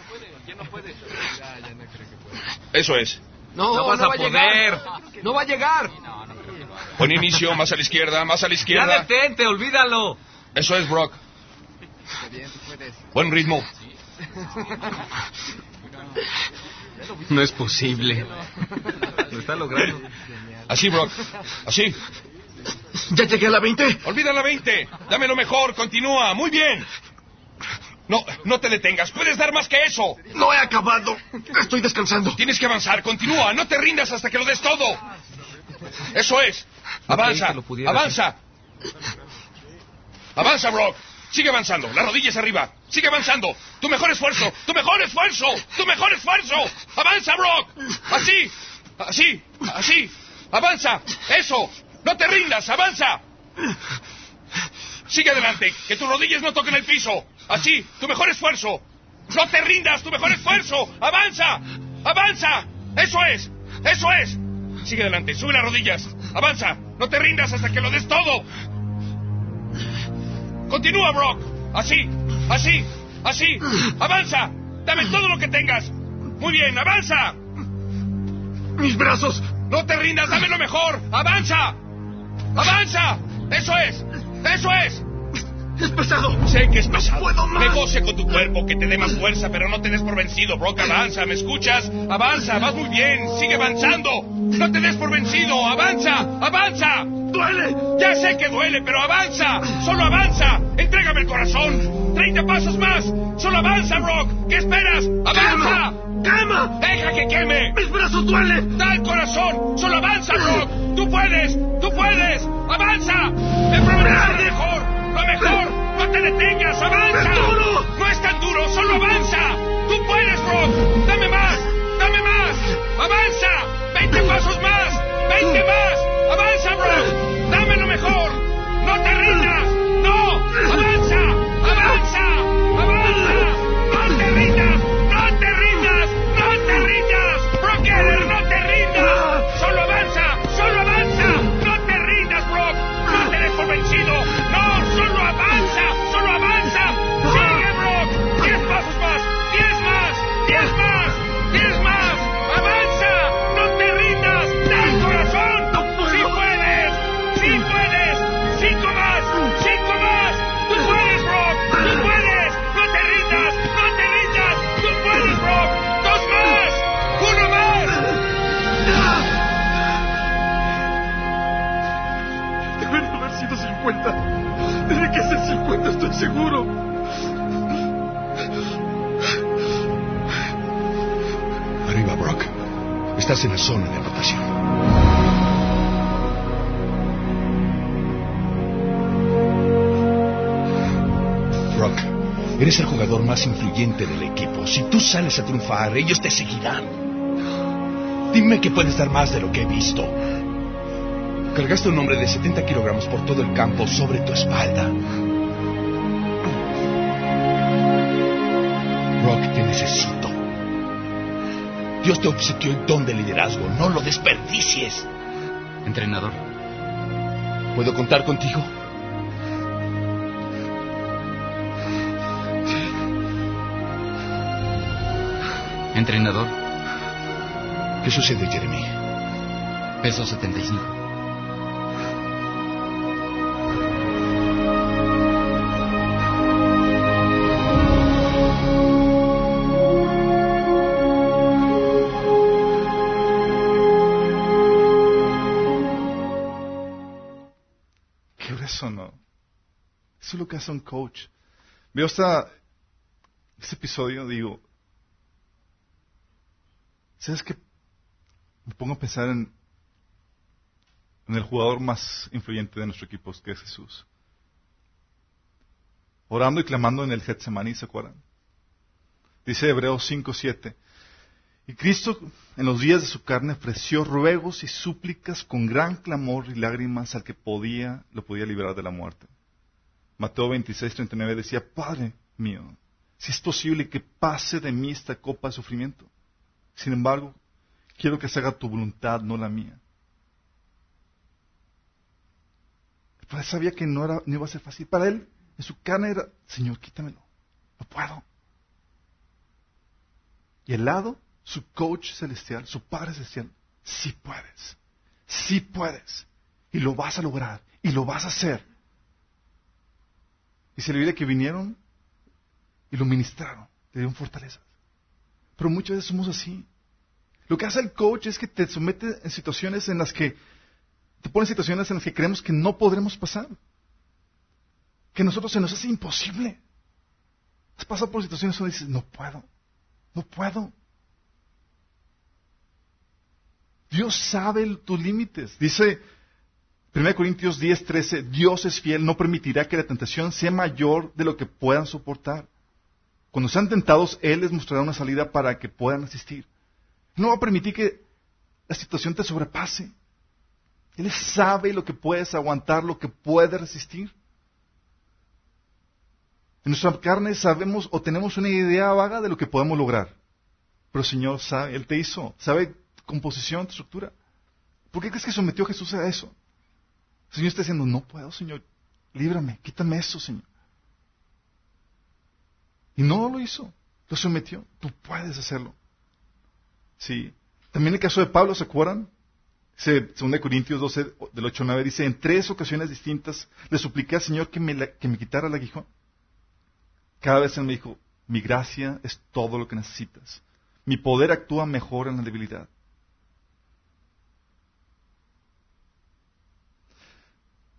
Eso es. No, no vas a poder. No va a llegar. Buen inicio, más a la izquierda, más a la Ya izquierda. detente, olvídalo. Eso es, Brock. Buen ritmo. No es posible. Lo está logrando. Así, Brock. Así. ¿Ya llegué a la 20? Olvida la 20. Dame lo mejor. Continúa. Muy bien. No, no te detengas. Puedes dar más que eso. No he acabado. Estoy descansando. Tienes que avanzar. Continúa. No te rindas hasta que lo des todo. Eso es. Avanza. Avanza. Avanza, Brock. Sigue avanzando. Las rodillas arriba. Sigue avanzando. Tu mejor esfuerzo. Tu mejor esfuerzo. Tu mejor esfuerzo. Avanza, Brock. Así. Así. Así. Avanza. Eso. No te rindas. Avanza. Sigue adelante. Que tus rodillas no toquen el piso. Así. Tu mejor esfuerzo. No te rindas. Tu mejor esfuerzo. Avanza. Avanza. Eso es. Eso es. Sigue adelante. Sube las rodillas. Avanza. No te rindas hasta que lo des todo. Continúa, Brock. Así. Así. Así. Avanza. Dame todo lo que tengas. Muy bien. Avanza. Mis brazos. No te rindas. Dame lo mejor. Avanza. Avanza. Eso es. Eso es. Es pesado. Sé que es pesado. puedo más. Negocia con tu cuerpo que te dé más fuerza, pero no te des por vencido, Brock. Avanza, ¿me escuchas? Avanza, vas muy bien. Sigue avanzando. No te des por vencido. Avanza, avanza. Duele. Ya sé que duele, pero avanza. Solo avanza. Entrégame el corazón. Treinta pasos más. Solo avanza, Brock. ¿Qué esperas? Avanza. ¡Quema! Deja que queme. Mis brazos duelen. Da el corazón. Solo avanza, Brock. Tú puedes. Tú puedes. Avanza. Te prometo lo mejor. Lo mejor. No te detengas. Avanza. ¡Es duro! No es tan duro. Solo avanza. Tú puedes, Brock. Dame más. Dame más. Avanza. Veinte pasos más. Veinte más. Avanza, Brock. Dame lo mejor. No te rindas. 50. Tiene que ser 50, estoy seguro. Arriba, Brock. Estás en la zona de anotación. Brock, eres el jugador más influyente del equipo. Si tú sales a triunfar, ellos te seguirán. Dime que puedes dar más de lo que he visto. Cargaste un hombre de 70 kilogramos por todo el campo sobre tu espalda. Brock, te necesito. Dios te obsequió el don de liderazgo. No lo desperdicies. Entrenador, ¿Puedo contar contigo? entrenador, ¿Qué sucede, Jeremy? peso 75. Un coach. Veo esta, este episodio, digo, ¿sabes qué? Me pongo a pensar en, el jugador más influyente de nuestro equipo, que es Jesús. Orando y clamando en el Getsemaní, ¿se acuerdan? Dice Hebreos 5, 7. Y Cristo, en los días de su carne, ofreció ruegos y súplicas con gran clamor y lágrimas al que podía, lo podía librar de la muerte. Mateo 26, 39 decía, Padre mío, si es posible que pase de mí esta copa de sufrimiento. Sin embargo, quiero que se haga tu voluntad, no la mía. El padre sabía que no, era, no iba a ser fácil. Para él, en su carne era, Señor, quítamelo. No puedo. Y al lado, su coach celestial, su Padre celestial, sí puedes. Sí puedes. Y lo vas a lograr. Y lo vas a hacer. Y se le Biblia que vinieron y lo ministraron. Le dieron fortalezas. Pero muchas veces somos así. Lo que hace el coach es que te somete en situaciones en las que te pone en situaciones en las que creemos que no podremos pasar. Que a nosotros se nos hace imposible. ¿Has pasado por situaciones donde dices, no puedo, no puedo? Dios sabe tus límites. Dice 1 Corintios 10, 13, Dios es fiel, no permitirá que la tentación sea mayor de lo que puedan soportar. Cuando sean tentados, Él les mostrará una salida para que puedan asistir. No va a permitir que la situación te sobrepase. Él sabe lo que puedes aguantar, lo que puedes resistir. En nuestra carne sabemos o tenemos una idea vaga de lo que podemos lograr. Pero el Señor sabe, Él te hizo, sabe composición, estructura. ¿Por qué crees que sometió a Jesús a eso? El Señor está diciendo, no puedo, Señor, líbrame, quítame eso, Señor. Y no lo hizo, lo sometió. Tú puedes hacerlo. Sí. También el caso de Pablo, ¿se acuerdan? 2 Corintios 12, del 8 al 9, dice, en tres ocasiones distintas le supliqué al Señor que me, que me quitara el aguijón. Cada vez Él me dijo, mi gracia es todo lo que necesitas. Mi poder actúa mejor en la debilidad.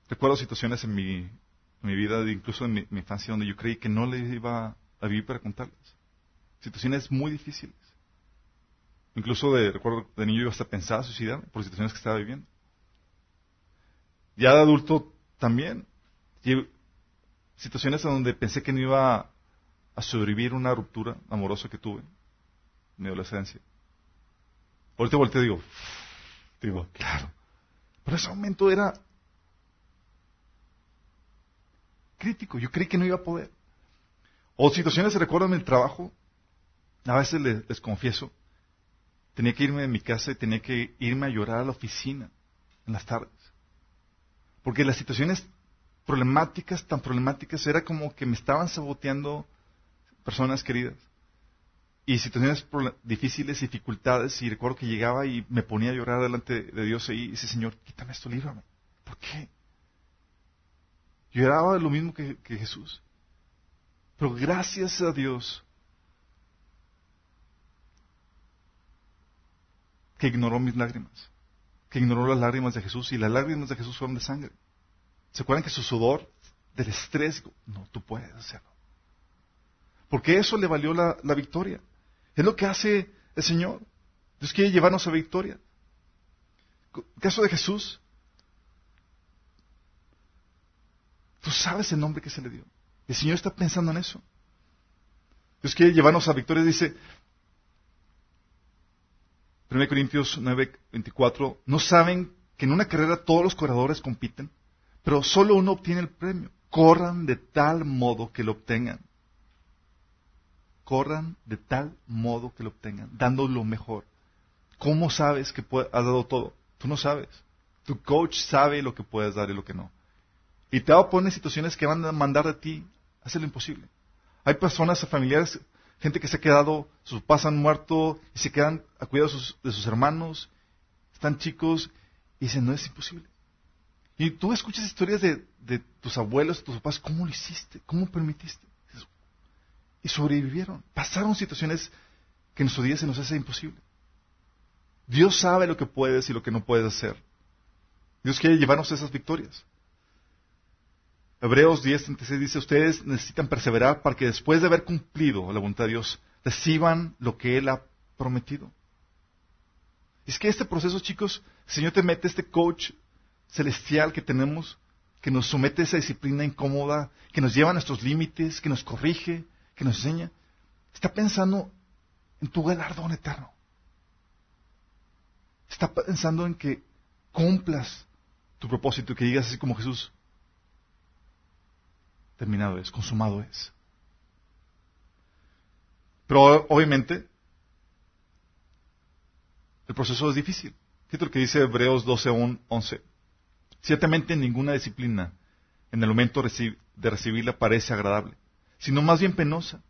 Recuerdo situaciones en mi, vida, incluso en mi, infancia, donde yo creí que no le iba a vivir para contarles. Situaciones muy difíciles. Incluso de, recuerdo de niño yo hasta pensaba suicidar por situaciones que estaba viviendo. Ya de adulto también. Situaciones en donde pensé que no iba a sobrevivir una ruptura amorosa que tuve en mi adolescencia. Ahorita volteo y digo, digo, claro. Pero ese momento era crítico. Yo creí que no iba a poder. O situaciones, recuerdo en el trabajo, a veces les, confieso, tenía que irme de mi casa y tenía que irme a llorar a la oficina en las tardes. Porque las situaciones problemáticas, tan problemáticas, era como que me estaban saboteando personas queridas. Y situaciones difíciles, dificultades, y recuerdo que llegaba y me ponía a llorar delante de Dios y dice, Señor, quítame esto, líbrame. ¿Por qué? Lloraba lo mismo que, Jesús. Pero gracias a Dios que ignoró mis lágrimas, que ignoró las lágrimas de Jesús y las lágrimas de Jesús fueron de sangre. ¿Se acuerdan que su sudor del estrés, no, tú puedes hacerlo? Porque eso le valió la, victoria. Es lo que hace el Señor. Dios quiere llevarnos a victoria. Caso de Jesús, Tú sabes el nombre que se le dio. El Señor está pensando en eso. Dios quiere llevarnos a victoria. Dice 1 Corintios 9, 24, no saben que en una carrera todos los corredores compiten, pero solo uno obtiene el premio. Corran de tal modo que lo obtengan. Corran de tal modo que lo obtengan, dando lo mejor. ¿Cómo sabes que has dado todo? Tú no sabes. Tu coach sabe lo que puedes dar y lo que no. Y te va a poner situaciones que van a mandar de ti hacer lo imposible. Hay personas, familiares, gente que se ha quedado, sus papás han muerto y se quedan a cuidar de sus, hermanos, están chicos y dicen, no es imposible. Y tú escuchas historias de, tus abuelos, de tus papás, ¿cómo lo hiciste? ¿Cómo permitiste? Y sobrevivieron. Pasaron situaciones que en nuestros días se nos hace imposible. Dios sabe lo que puedes y lo que no puedes hacer. Dios quiere llevarnos esas victorias. Hebreos 10:36 dice, ustedes necesitan perseverar para que después de haber cumplido la voluntad de Dios, reciban lo que Él ha prometido. Es que este proceso, chicos, el Señor te mete este coach celestial que tenemos, que nos somete a esa disciplina incómoda, que nos lleva a nuestros límites, que nos corrige, que nos enseña. Está pensando en tu galardón eterno. Está pensando en que cumplas tu propósito y que digas así como Jesús, terminado es, consumado es. Pero obviamente, el proceso es difícil. Fíjate lo que dice Hebreos 12, 11. Ciertamente ninguna disciplina en el momento de recibirla parece agradable, sino más bien penosa.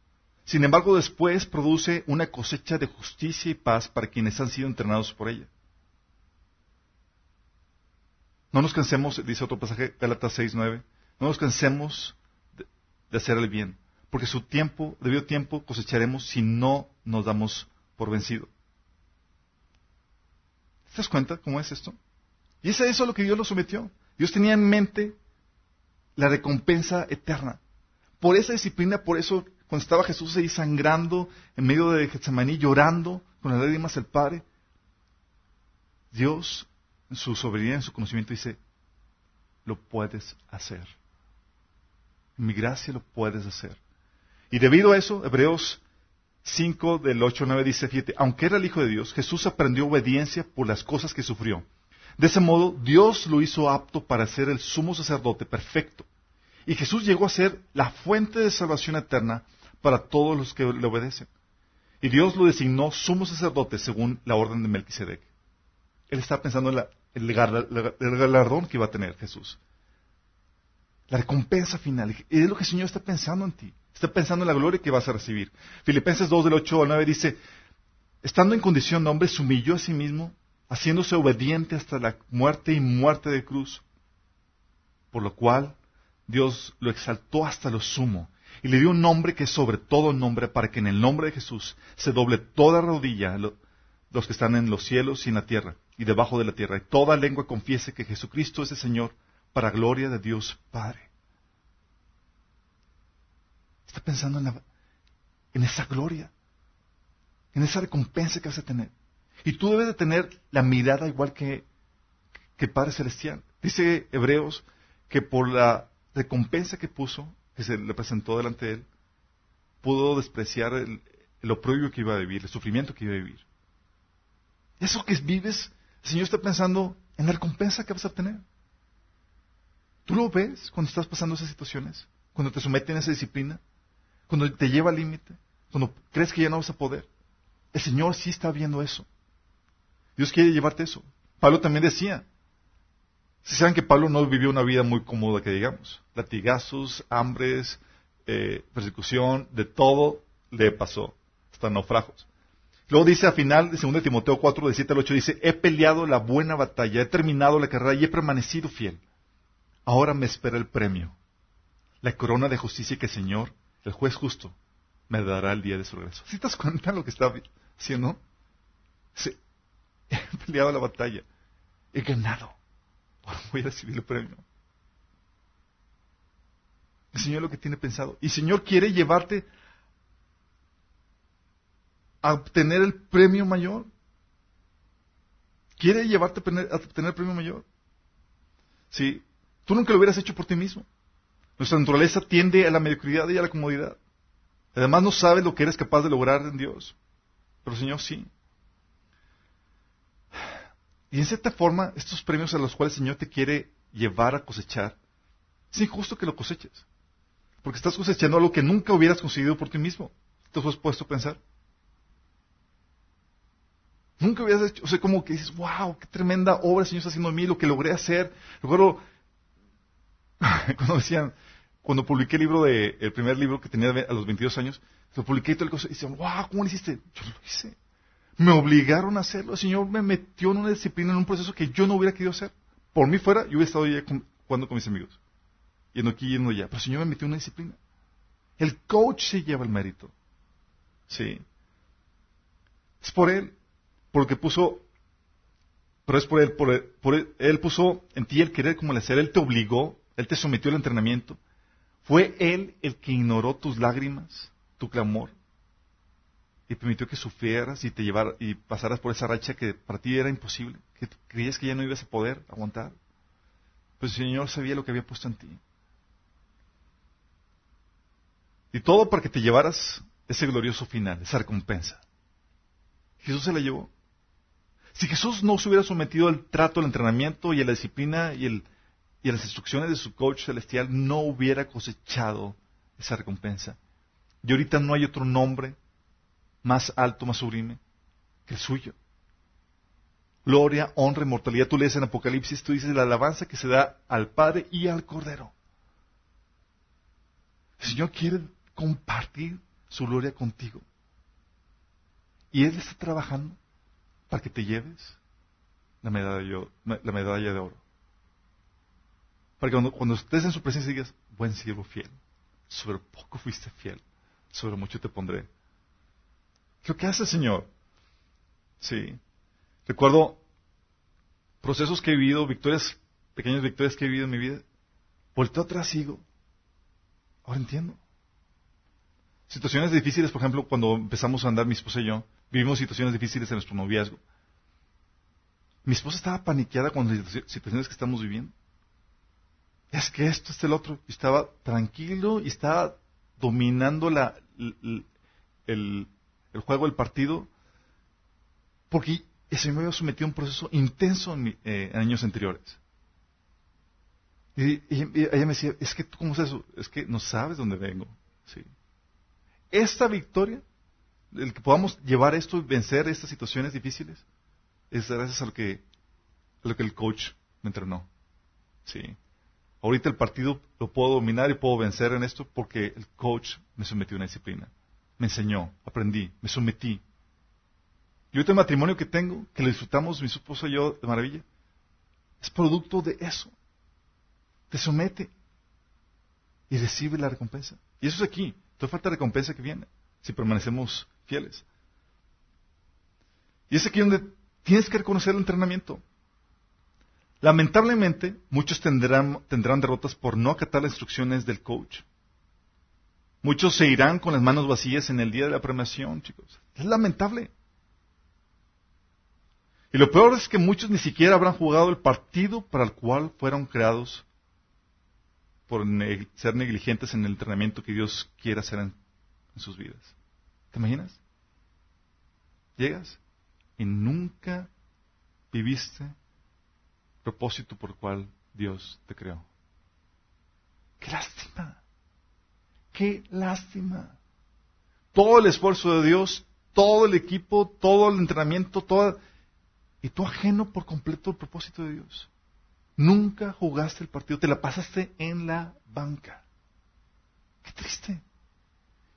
Sin embargo, después produce una cosecha de justicia y paz para quienes han sido entrenados por ella. No nos cansemos, dice otro pasaje, Gálatas 6, 9, no nos cansemos de hacer el bien, porque su tiempo, debido tiempo, cosecharemos si no nos damos por vencido. ¿Te das cuenta cómo es esto? Y es a eso lo que Dios lo sometió. Dios tenía en mente la recompensa eterna. Por esa disciplina, por eso cuando estaba Jesús ahí sangrando en medio de Getsemaní, llorando con las lágrimas del Padre, Dios, en su soberanía, en su conocimiento, dice, lo puedes hacer. Mi gracia lo puedes hacer. Y debido a eso, Hebreos 5 del 8 al 9 dice, fíjate, aunque era el Hijo de Dios, Jesús aprendió obediencia por las cosas que sufrió. De ese modo, Dios lo hizo apto para ser el sumo sacerdote perfecto. Y Jesús llegó a ser la fuente de salvación eterna para todos los que le obedecen. Y Dios lo designó sumo sacerdote según la orden de Melquisedec. Él está pensando en el, galardón que iba a tener Jesús. La recompensa final. Es lo que el Señor está pensando en ti. Está pensando en la gloria que vas a recibir. Filipenses 2 del 8 al 9 dice, estando en condición de hombre, se humilló a sí mismo, haciéndose obediente hasta la muerte y muerte de cruz. Por lo cual Dios lo exaltó hasta lo sumo y le dio un nombre que es sobre todo nombre para que en el nombre de Jesús se doble toda rodilla los que están en los cielos y en la tierra y debajo de la tierra y toda lengua confiese que Jesucristo es el Señor para gloria de Dios Padre. Está pensando en, en esa gloria, en esa recompensa que vas a tener. Y tú debes de tener la mirada igual que, que Padre Celestial. Dice Hebreos que por la recompensa que puso, que se le presentó delante de él, pudo despreciar el, el oprobio que iba a vivir, el sufrimiento que iba a vivir. Eso que vives, el Señor está pensando en la recompensa que vas a obtener. ¿Tú lo ves cuando estás pasando esas situaciones? Cuando te someten a esa disciplina, cuando te lleva al límite, cuando crees que ya no vas a poder. El Señor sí está viendo eso. Dios quiere llevarte eso. Pablo también decía, si saben que Pablo no vivió una vida muy cómoda, que digamos, latigazos, hambres, eh, persecución, de todo le pasó, hasta naufragos. Luego dice al final de 2 Timoteo 4, de 7 al 8, dice, he peleado la buena batalla, he terminado la carrera y he permanecido fiel. Ahora me espera el premio, la corona de justicia que el Señor, el juez justo, me dará el día de su regreso. ¿Sí te das cuenta lo que está haciendo? he peleado la batalla, he ganado, voy a recibir el premio. El Señor lo que tiene pensado. Y el Señor quiere llevarte a obtener el premio mayor. Quiere llevarte a obtener el premio mayor. Sí, tú nunca lo hubieras hecho por ti mismo. Nuestra naturaleza tiende a la mediocridad y a la comodidad. Además no sabes lo que eres capaz de lograr en Dios. Pero Señor sí. Y en cierta forma, estos premios a los cuales el Señor te quiere llevar a cosechar, es injusto que lo coseches. Porque estás cosechando algo que nunca hubieras conseguido por ti mismo. ¿Te has puesto a pensar? Nunca hubieras hecho, o sea, como que dices, wow, qué tremenda obra el Señor está haciendo en mí, lo que logré hacer. Recuerdo cuando decían, cuando publiqué el libro de, el primer libro que tenía a los 22 años, lo publiqué y todo el cosa, y decían, wow, ¿cómo lo hiciste? Yo lo hice. Me obligaron a hacerlo. El Señor me metió en una disciplina, en un proceso que yo no hubiera querido hacer. Por mí fuera, yo hubiera estado ya jugando con mis amigos. Yendo aquí, yendo allá. Pero el Señor me metió en una disciplina. El coach se lleva el mérito. Sí. Es por Él porque puso, pero es por él, por él, él, puso en ti el querer como el hacer, él te obligó, él te sometió al entrenamiento. Fue él el que ignoró tus lágrimas, tu clamor, y permitió que sufrieras y te llevara, y pasaras por esa racha que para ti era imposible, que creías que ya no ibas a poder aguantar. Pues el Señor sabía lo que había puesto en ti. Y todo para que te llevaras ese glorioso final, esa recompensa. Jesús se la llevó. Si Jesús no se hubiera sometido al trato, al entrenamiento y a la disciplina y, a las instrucciones de su coach celestial, no hubiera cosechado esa recompensa. Y ahorita no hay otro nombre más alto, más sublime que el suyo. Gloria, honra, inmortalidad. Tú lees en Apocalipsis, tú dices la alabanza que se da al Padre y al Cordero. El Señor quiere compartir su gloria contigo. Y Él está trabajando para que te lleves la medalla, la medalla de oro. Para que cuando, estés en su presencia digas, buen siervo fiel, sobre poco fuiste fiel, sobre mucho te pondré. ¿Qué que hace el Señor? Sí. Recuerdo procesos que he vivido, victorias, pequeñas victorias que he vivido en mi vida. Volteo atrás y digo, ahora entiendo. Situaciones difíciles, por ejemplo, cuando empezamos a andar mi esposa y yo, vivimos situaciones difíciles en nuestro noviazgo. Mi esposa estaba paniqueada con las situaciones que estamos viviendo. Es que esto, es el otro. Estaba tranquilo y estaba dominando la, el, el, el juego, el partido, porque ese me había sometido a un proceso intenso en, eh, en años anteriores. Y, ella me decía, es que tú cómo es eso, es que no sabes dónde vengo. Sí. Esta victoria, el que podamos llevar esto y vencer estas situaciones difíciles, es gracias a lo que, a lo que el coach me entrenó. Sí. Ahorita el partido lo puedo dominar y puedo vencer en esto porque el coach me sometió a una disciplina. Me enseñó, aprendí, me sometí. Y ahorita el matrimonio que tengo, que lo disfrutamos mi esposo y yo de maravilla, es producto de eso. Te somete y recibe la recompensa. Y eso es aquí. Toda falta recompensa que viene si permanecemos fieles. Y es aquí donde tienes que reconocer el entrenamiento. Lamentablemente, muchos tendrán, tendrán derrotas por no acatar las instrucciones del coach. Muchos se irán con las manos vacías en el día de la premiación, chicos. Es lamentable. Y lo peor es que muchos ni siquiera habrán jugado el partido para el cual fueron creados por ser negligentes en el entrenamiento que Dios quiere hacer en, en sus vidas. ¿Te imaginas? Llegas y nunca viviste propósito por el cual Dios te creó. ¡Qué lástima! ¡Qué lástima! Todo el esfuerzo de Dios, todo el equipo, todo el entrenamiento, todo... Y tú ajeno por completo el propósito de Dios. Nunca jugaste el partido, te la pasaste en la banca. Qué triste.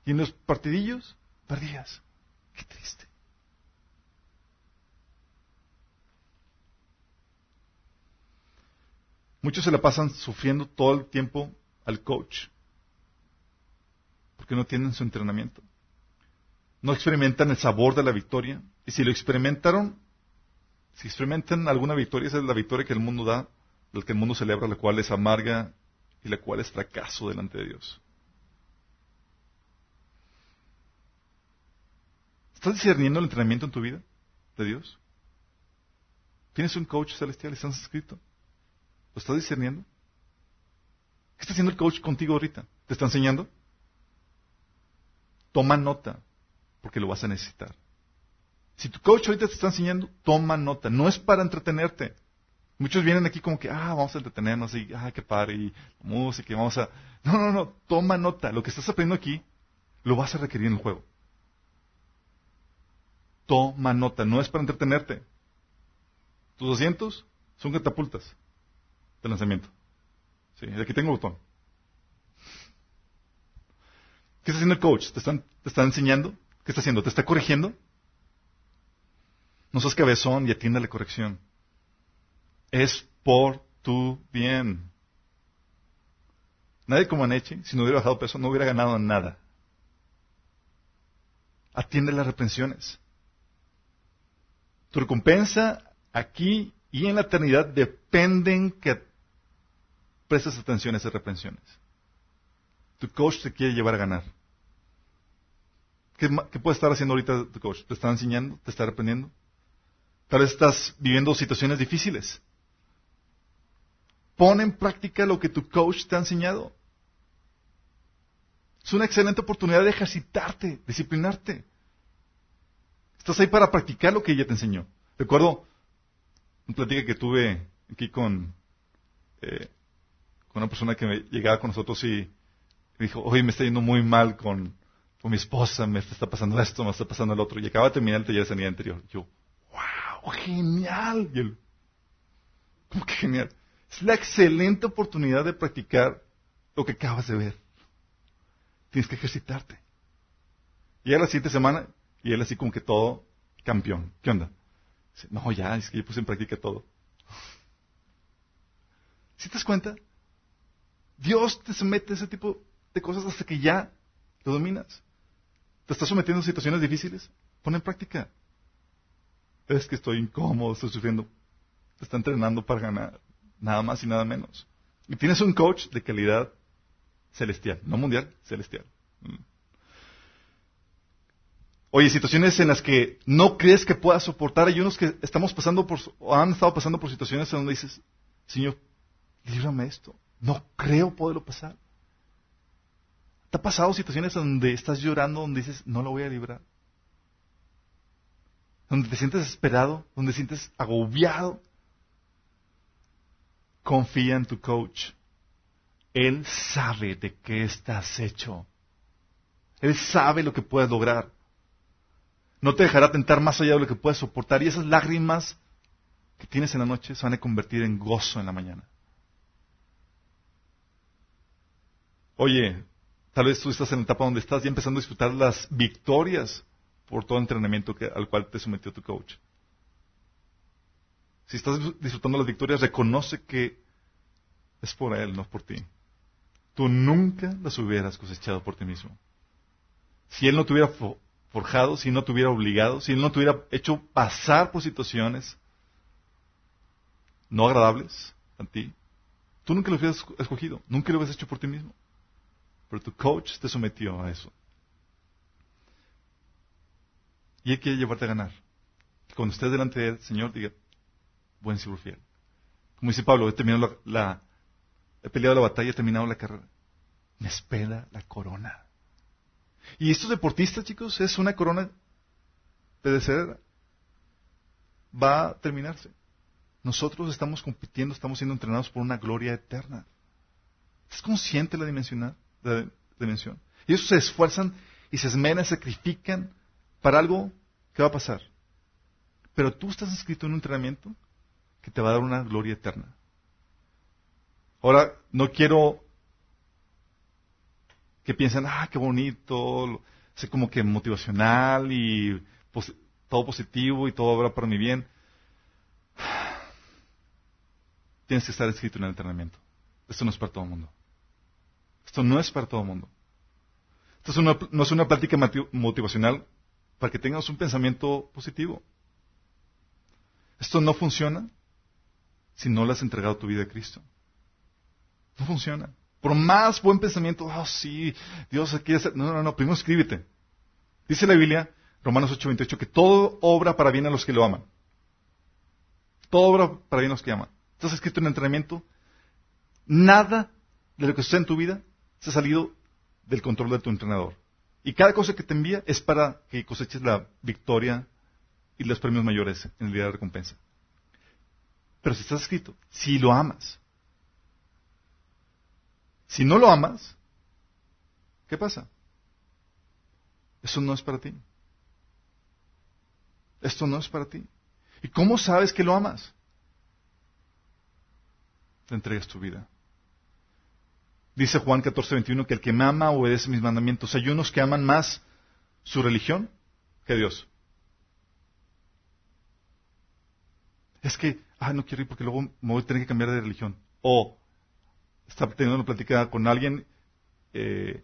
Y en los partidillos perdías. Qué triste. Muchos se la pasan sufriendo todo el tiempo al coach, porque no tienen su entrenamiento. No experimentan el sabor de la victoria, y si lo experimentaron, si experimentan alguna victoria, esa es la victoria que el mundo da, la que el mundo celebra, la cual es amarga y la cual es fracaso delante de Dios. ¿Estás discerniendo el entrenamiento en tu vida de Dios? ¿Tienes un coach celestial? ¿Estás inscrito? ¿Lo estás discerniendo? ¿Qué está haciendo el coach contigo ahorita? ¿Te está enseñando? Toma nota, porque lo vas a necesitar. Si tu coach ahorita te está enseñando, toma nota. No es para entretenerte. Muchos vienen aquí como que, ah, vamos a entretenernos y, ah, qué padre, y música, y vamos a... No, no, no, toma nota. Lo que estás aprendiendo aquí, lo vas a requerir en el juego. Toma nota, no es para entretenerte. Tus asientos son catapultas de lanzamiento. Sí, aquí tengo botón. ¿Qué está haciendo el coach? ¿Te, están, ¿Te está enseñando? ¿Qué está haciendo? ¿Te está corrigiendo? No seas cabezón y atienda la corrección. Es por tu bien. Nadie como Aneche, si no hubiera bajado peso, no hubiera ganado nada. Atiende las reprensiones. Tu recompensa aquí y en la eternidad dependen que prestes atención a esas reprensiones. Tu coach te quiere llevar a ganar. ¿Qué, puede estar haciendo ahorita tu coach? ¿Te está enseñando? ¿Te está reprendiendo? Tal vez estás viviendo situaciones difíciles. Pon en práctica lo que tu coach te ha enseñado. Es una excelente oportunidad de ejercitarte, disciplinarte. Estás ahí para practicar lo que ella te enseñó. Recuerdo una plática que tuve aquí con eh, con una persona que me llegaba con nosotros y dijo, oye, me está yendo muy mal con, con mi esposa, me está pasando esto, me está pasando el otro. Y acaba de terminar el taller de sanidad anterior. yo, wow, genial. Y él, ¿cómo que genial? Es la excelente oportunidad de practicar lo que acabas de ver. Tienes que ejercitarte. Y a la siguiente semana, y él así como que todo campeón. ¿Qué onda? Dice, no, ya, es que yo puse en práctica todo. ¿Sí te das cuenta? Dios te somete a ese tipo de cosas hasta que ya lo dominas. ¿Te estás sometiendo a situaciones difíciles? Pon en práctica. Es que estoy incómodo, estoy sufriendo. Te está entrenando para ganar. Nada más y nada menos. Y tienes un coach de calidad celestial. No mundial, celestial. Mm. Oye, situaciones en las que no crees que puedas soportar. Hay unos que estamos pasando por, o han estado pasando por situaciones en donde dices, Señor, líbrame esto. No creo poderlo pasar. ¿Te ha pasado situaciones donde estás llorando, donde dices, no lo voy a librar? Donde te sientes desesperado, donde te sientes agobiado. Confía en tu coach. Él sabe de qué estás hecho. Él sabe lo que puedes lograr. No te dejará tentar más allá de lo que puedes soportar. Y esas lágrimas que tienes en la noche se van a convertir en gozo en la mañana. Oye, tal vez tú estás en la etapa donde estás ya empezando a disfrutar las victorias por todo el entrenamiento al cual te sometió tu coach. Si estás disfrutando las victorias, reconoce que es por él, no por ti. Tú nunca las hubieras cosechado por ti mismo. Si él no te hubiera forjado, si no te hubiera obligado, si él no te hubiera hecho pasar por situaciones no agradables a ti, tú nunca lo hubieras escogido, nunca lo hubieras hecho por ti mismo. Pero tu coach te sometió a eso. Y él quiere llevarte a ganar. Cuando estés delante del Señor, diga, buen siervo fiel. Como dice Pablo, he terminado la, he peleado la batalla, he terminado la carrera. Me espera la corona. Y estos deportistas, chicos, es una corona perecedera. Va a terminarse. Nosotros estamos compitiendo, estamos siendo entrenados por una gloria eterna. ¿Estás consciente de la, dimensión, dimensión? Y ellos se esfuerzan y se esmeran, sacrifican para algo que va a pasar. Pero tú estás inscrito en un entrenamiento que te va a dar una gloria eterna. Ahora, no quiero que piensen, ah, qué bonito, sé como que motivacional y todo positivo y todo obra para mi bien. Tienes que estar escrito en el entrenamiento. Esto no es para todo el mundo. Esto no es para todo el mundo. Esto no es una plática motivacional para que tengas un pensamiento positivo. Esto no funciona si no le has entregado tu vida a Cristo. No funciona. Por más buen pensamiento, oh sí, Dios quiere hacer. No, no, no, primero escríbete. Dice la Biblia, Romanos 8:28, que todo obra para bien a los que lo aman. Todo obra para bien a los que aman. Estás escrito en entrenamiento. Nada de lo que sucede en tu vida se ha salido del control de tu entrenador. Y cada cosa que te envía es para que coseches la victoria y los premios mayores en el día de recompensa. Pero si estás escrito, si lo amas, si no lo amas, ¿qué pasa? Eso no es para ti. Esto no es para ti. ¿Y cómo sabes que lo amas? Te entregas tu vida. Dice Juan 14:21 que el que me ama obedece mis mandamientos. Hay unos que aman más su religión que Dios. Es que, ah, no quiero ir porque luego me voy a tener que cambiar de religión. O estaba teniendo una plática con alguien eh,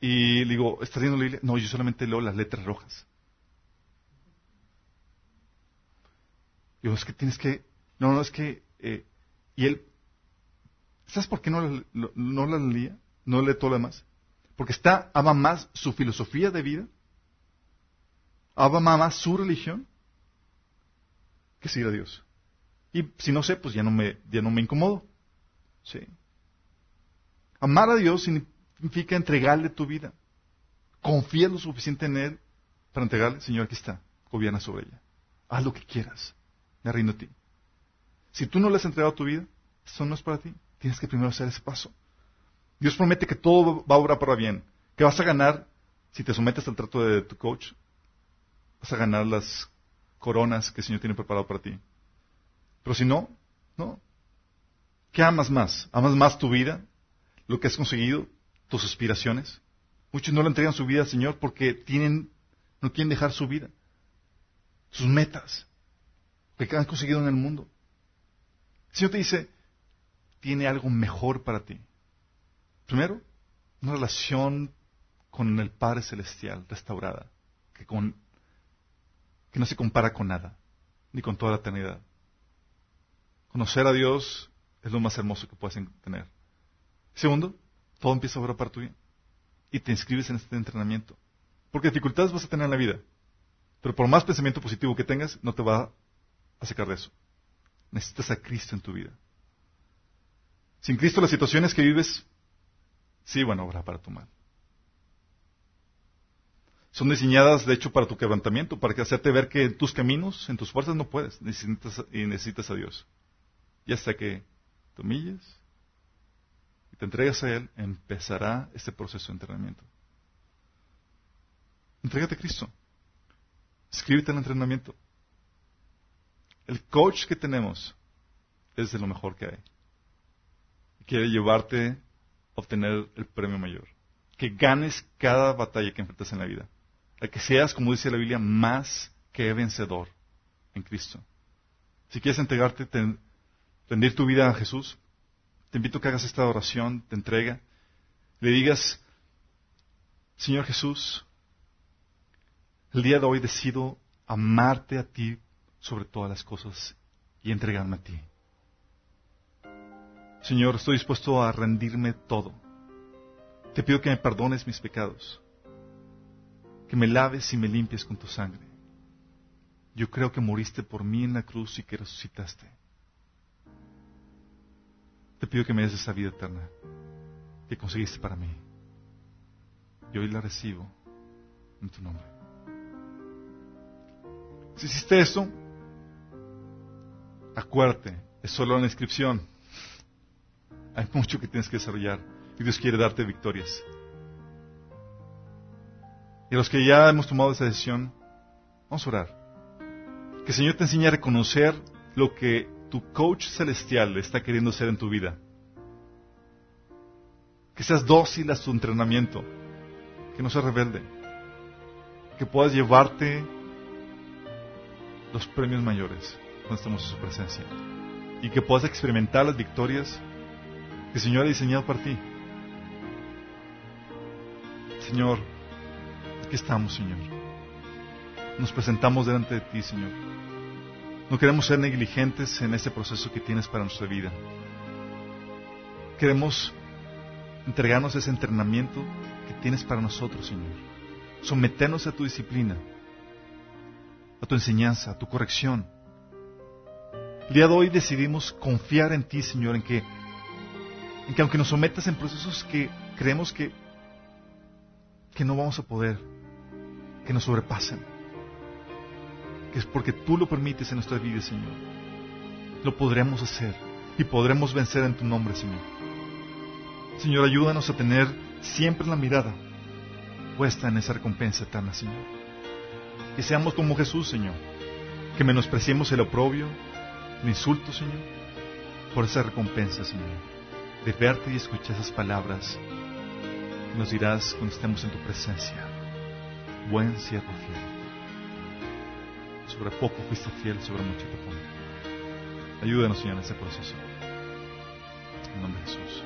y le digo, ¿estás leyendo la Biblia? No, yo solamente leo las letras rojas. Digo, es que tienes que... No, no, es que... Eh, y él... ¿Sabes por qué no, no la leía? No lee todo lo demás. Porque está, ama más su filosofía de vida, ama más su religión, que seguir a Dios. Y si no sé, pues ya no me, ya no me incomodo. ¿Sí? Amar a Dios significa entregarle tu vida. Confía lo suficiente en Él para entregarle, Señor, aquí está, gobierna sobre ella. Haz lo que quieras. Me rindo a ti. Si tú no le has entregado tu vida, eso no es para ti. Tienes que primero hacer ese paso. Dios promete que todo va a obrar para bien. Que vas a ganar, si te sometes al trato de tu coach, vas a ganar las coronas que el Señor tiene preparado para ti. Pero si no, no. ¿Qué amas más? ¿Amas más tu vida? ¿Lo que has conseguido? ¿Tus aspiraciones? Muchos no le entregan su vida al Señor porque tienen, no quieren dejar su vida, sus metas, lo que han conseguido en el mundo. El Señor te dice, tiene algo mejor para ti. Primero, una relación con el Padre Celestial restaurada, que, con, que no se compara con nada, ni con toda la eternidad. Conocer a Dios es lo más hermoso que puedes tener. Segundo, todo empieza a obrar para tu bien. Y te inscribes en este entrenamiento Porque dificultades vas a tener en la vida. Pero por más pensamiento positivo que tengas, no te va a sacar de eso. Necesitas a Cristo en tu vida. Sin Cristo las situaciones que vives, sí, bueno, habrá para tu mal. Son diseñadas, de hecho, para tu quebrantamiento, para que hacerte ver que en tus caminos, en tus fuerzas no puedes, necesitas, y necesitas a Dios. Y hasta que te humilles y te entregas a Él, empezará este proceso de entrenamiento. Entrégate a Cristo. Escríbete al entrenamiento. El coach que tenemos es de lo mejor que hay. Quiere llevarte a obtener el premio mayor. Que ganes cada batalla que enfrentas en la vida. Que seas, como dice la Biblia, más que vencedor en Cristo. Si quieres entregarte, rendir tu vida a Jesús, te invito a que hagas esta oración, te entrega, le digas, Señor Jesús, el día de hoy decido amarte a ti sobre todas las cosas y entregarme a ti. Señor, estoy dispuesto a rendirme todo. Te pido que me perdones mis pecados, que me laves y me limpies con tu sangre. Yo creo que moriste por mí en la cruz y que resucitaste. Te pido que me des esa vida eterna que conseguiste para mí. Y hoy la recibo en tu nombre. Si hiciste eso, acuérdate, es solo la inscripción. Hay mucho que tienes que desarrollar y Dios quiere darte victorias. Y a los que ya hemos tomado esa decisión, vamos a orar. Que el Señor te enseñe a reconocer lo que tu coach celestial está queriendo hacer en tu vida. Que seas dócil a su entrenamiento. Que no seas rebelde. Que puedas llevarte los premios mayores cuando estamos en su presencia. Y que puedas experimentar las victorias que el Señor ha diseñado para ti. Señor, aquí estamos, Señor. Nos presentamos delante de ti, Señor. No queremos ser negligentes en este proceso que tienes para nuestra vida. Queremos entregarnos ese entrenamiento que tienes para nosotros, Señor. Someternos a tu disciplina a tu enseñanza, a tu corrección. El día de hoy decidimos confiar en ti, Señor, en que, en que aunque nos sometas en procesos que creemos que, que no vamos a poder, que nos sobrepasen, que es porque tú lo permites en nuestra vida, Señor, lo podremos hacer y podremos vencer en tu nombre, Señor. Señor, ayúdanos a tener siempre la mirada puesta en esa recompensa eterna, Señor. Que seamos como Jesús, Señor. Que menospreciemos el oprobio, el insulto, Señor, por esa recompensa, Señor. De verte y escuchar esas palabras nos dirás cuando estemos en tu presencia. Buen siervo fiel. Sobre poco fuiste fiel, sobre mucho te pongo. Ayúdanos, Señor, en este proceso. En nombre de Jesús.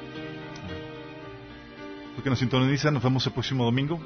Porque nos sintonizan, nos vemos el próximo domingo.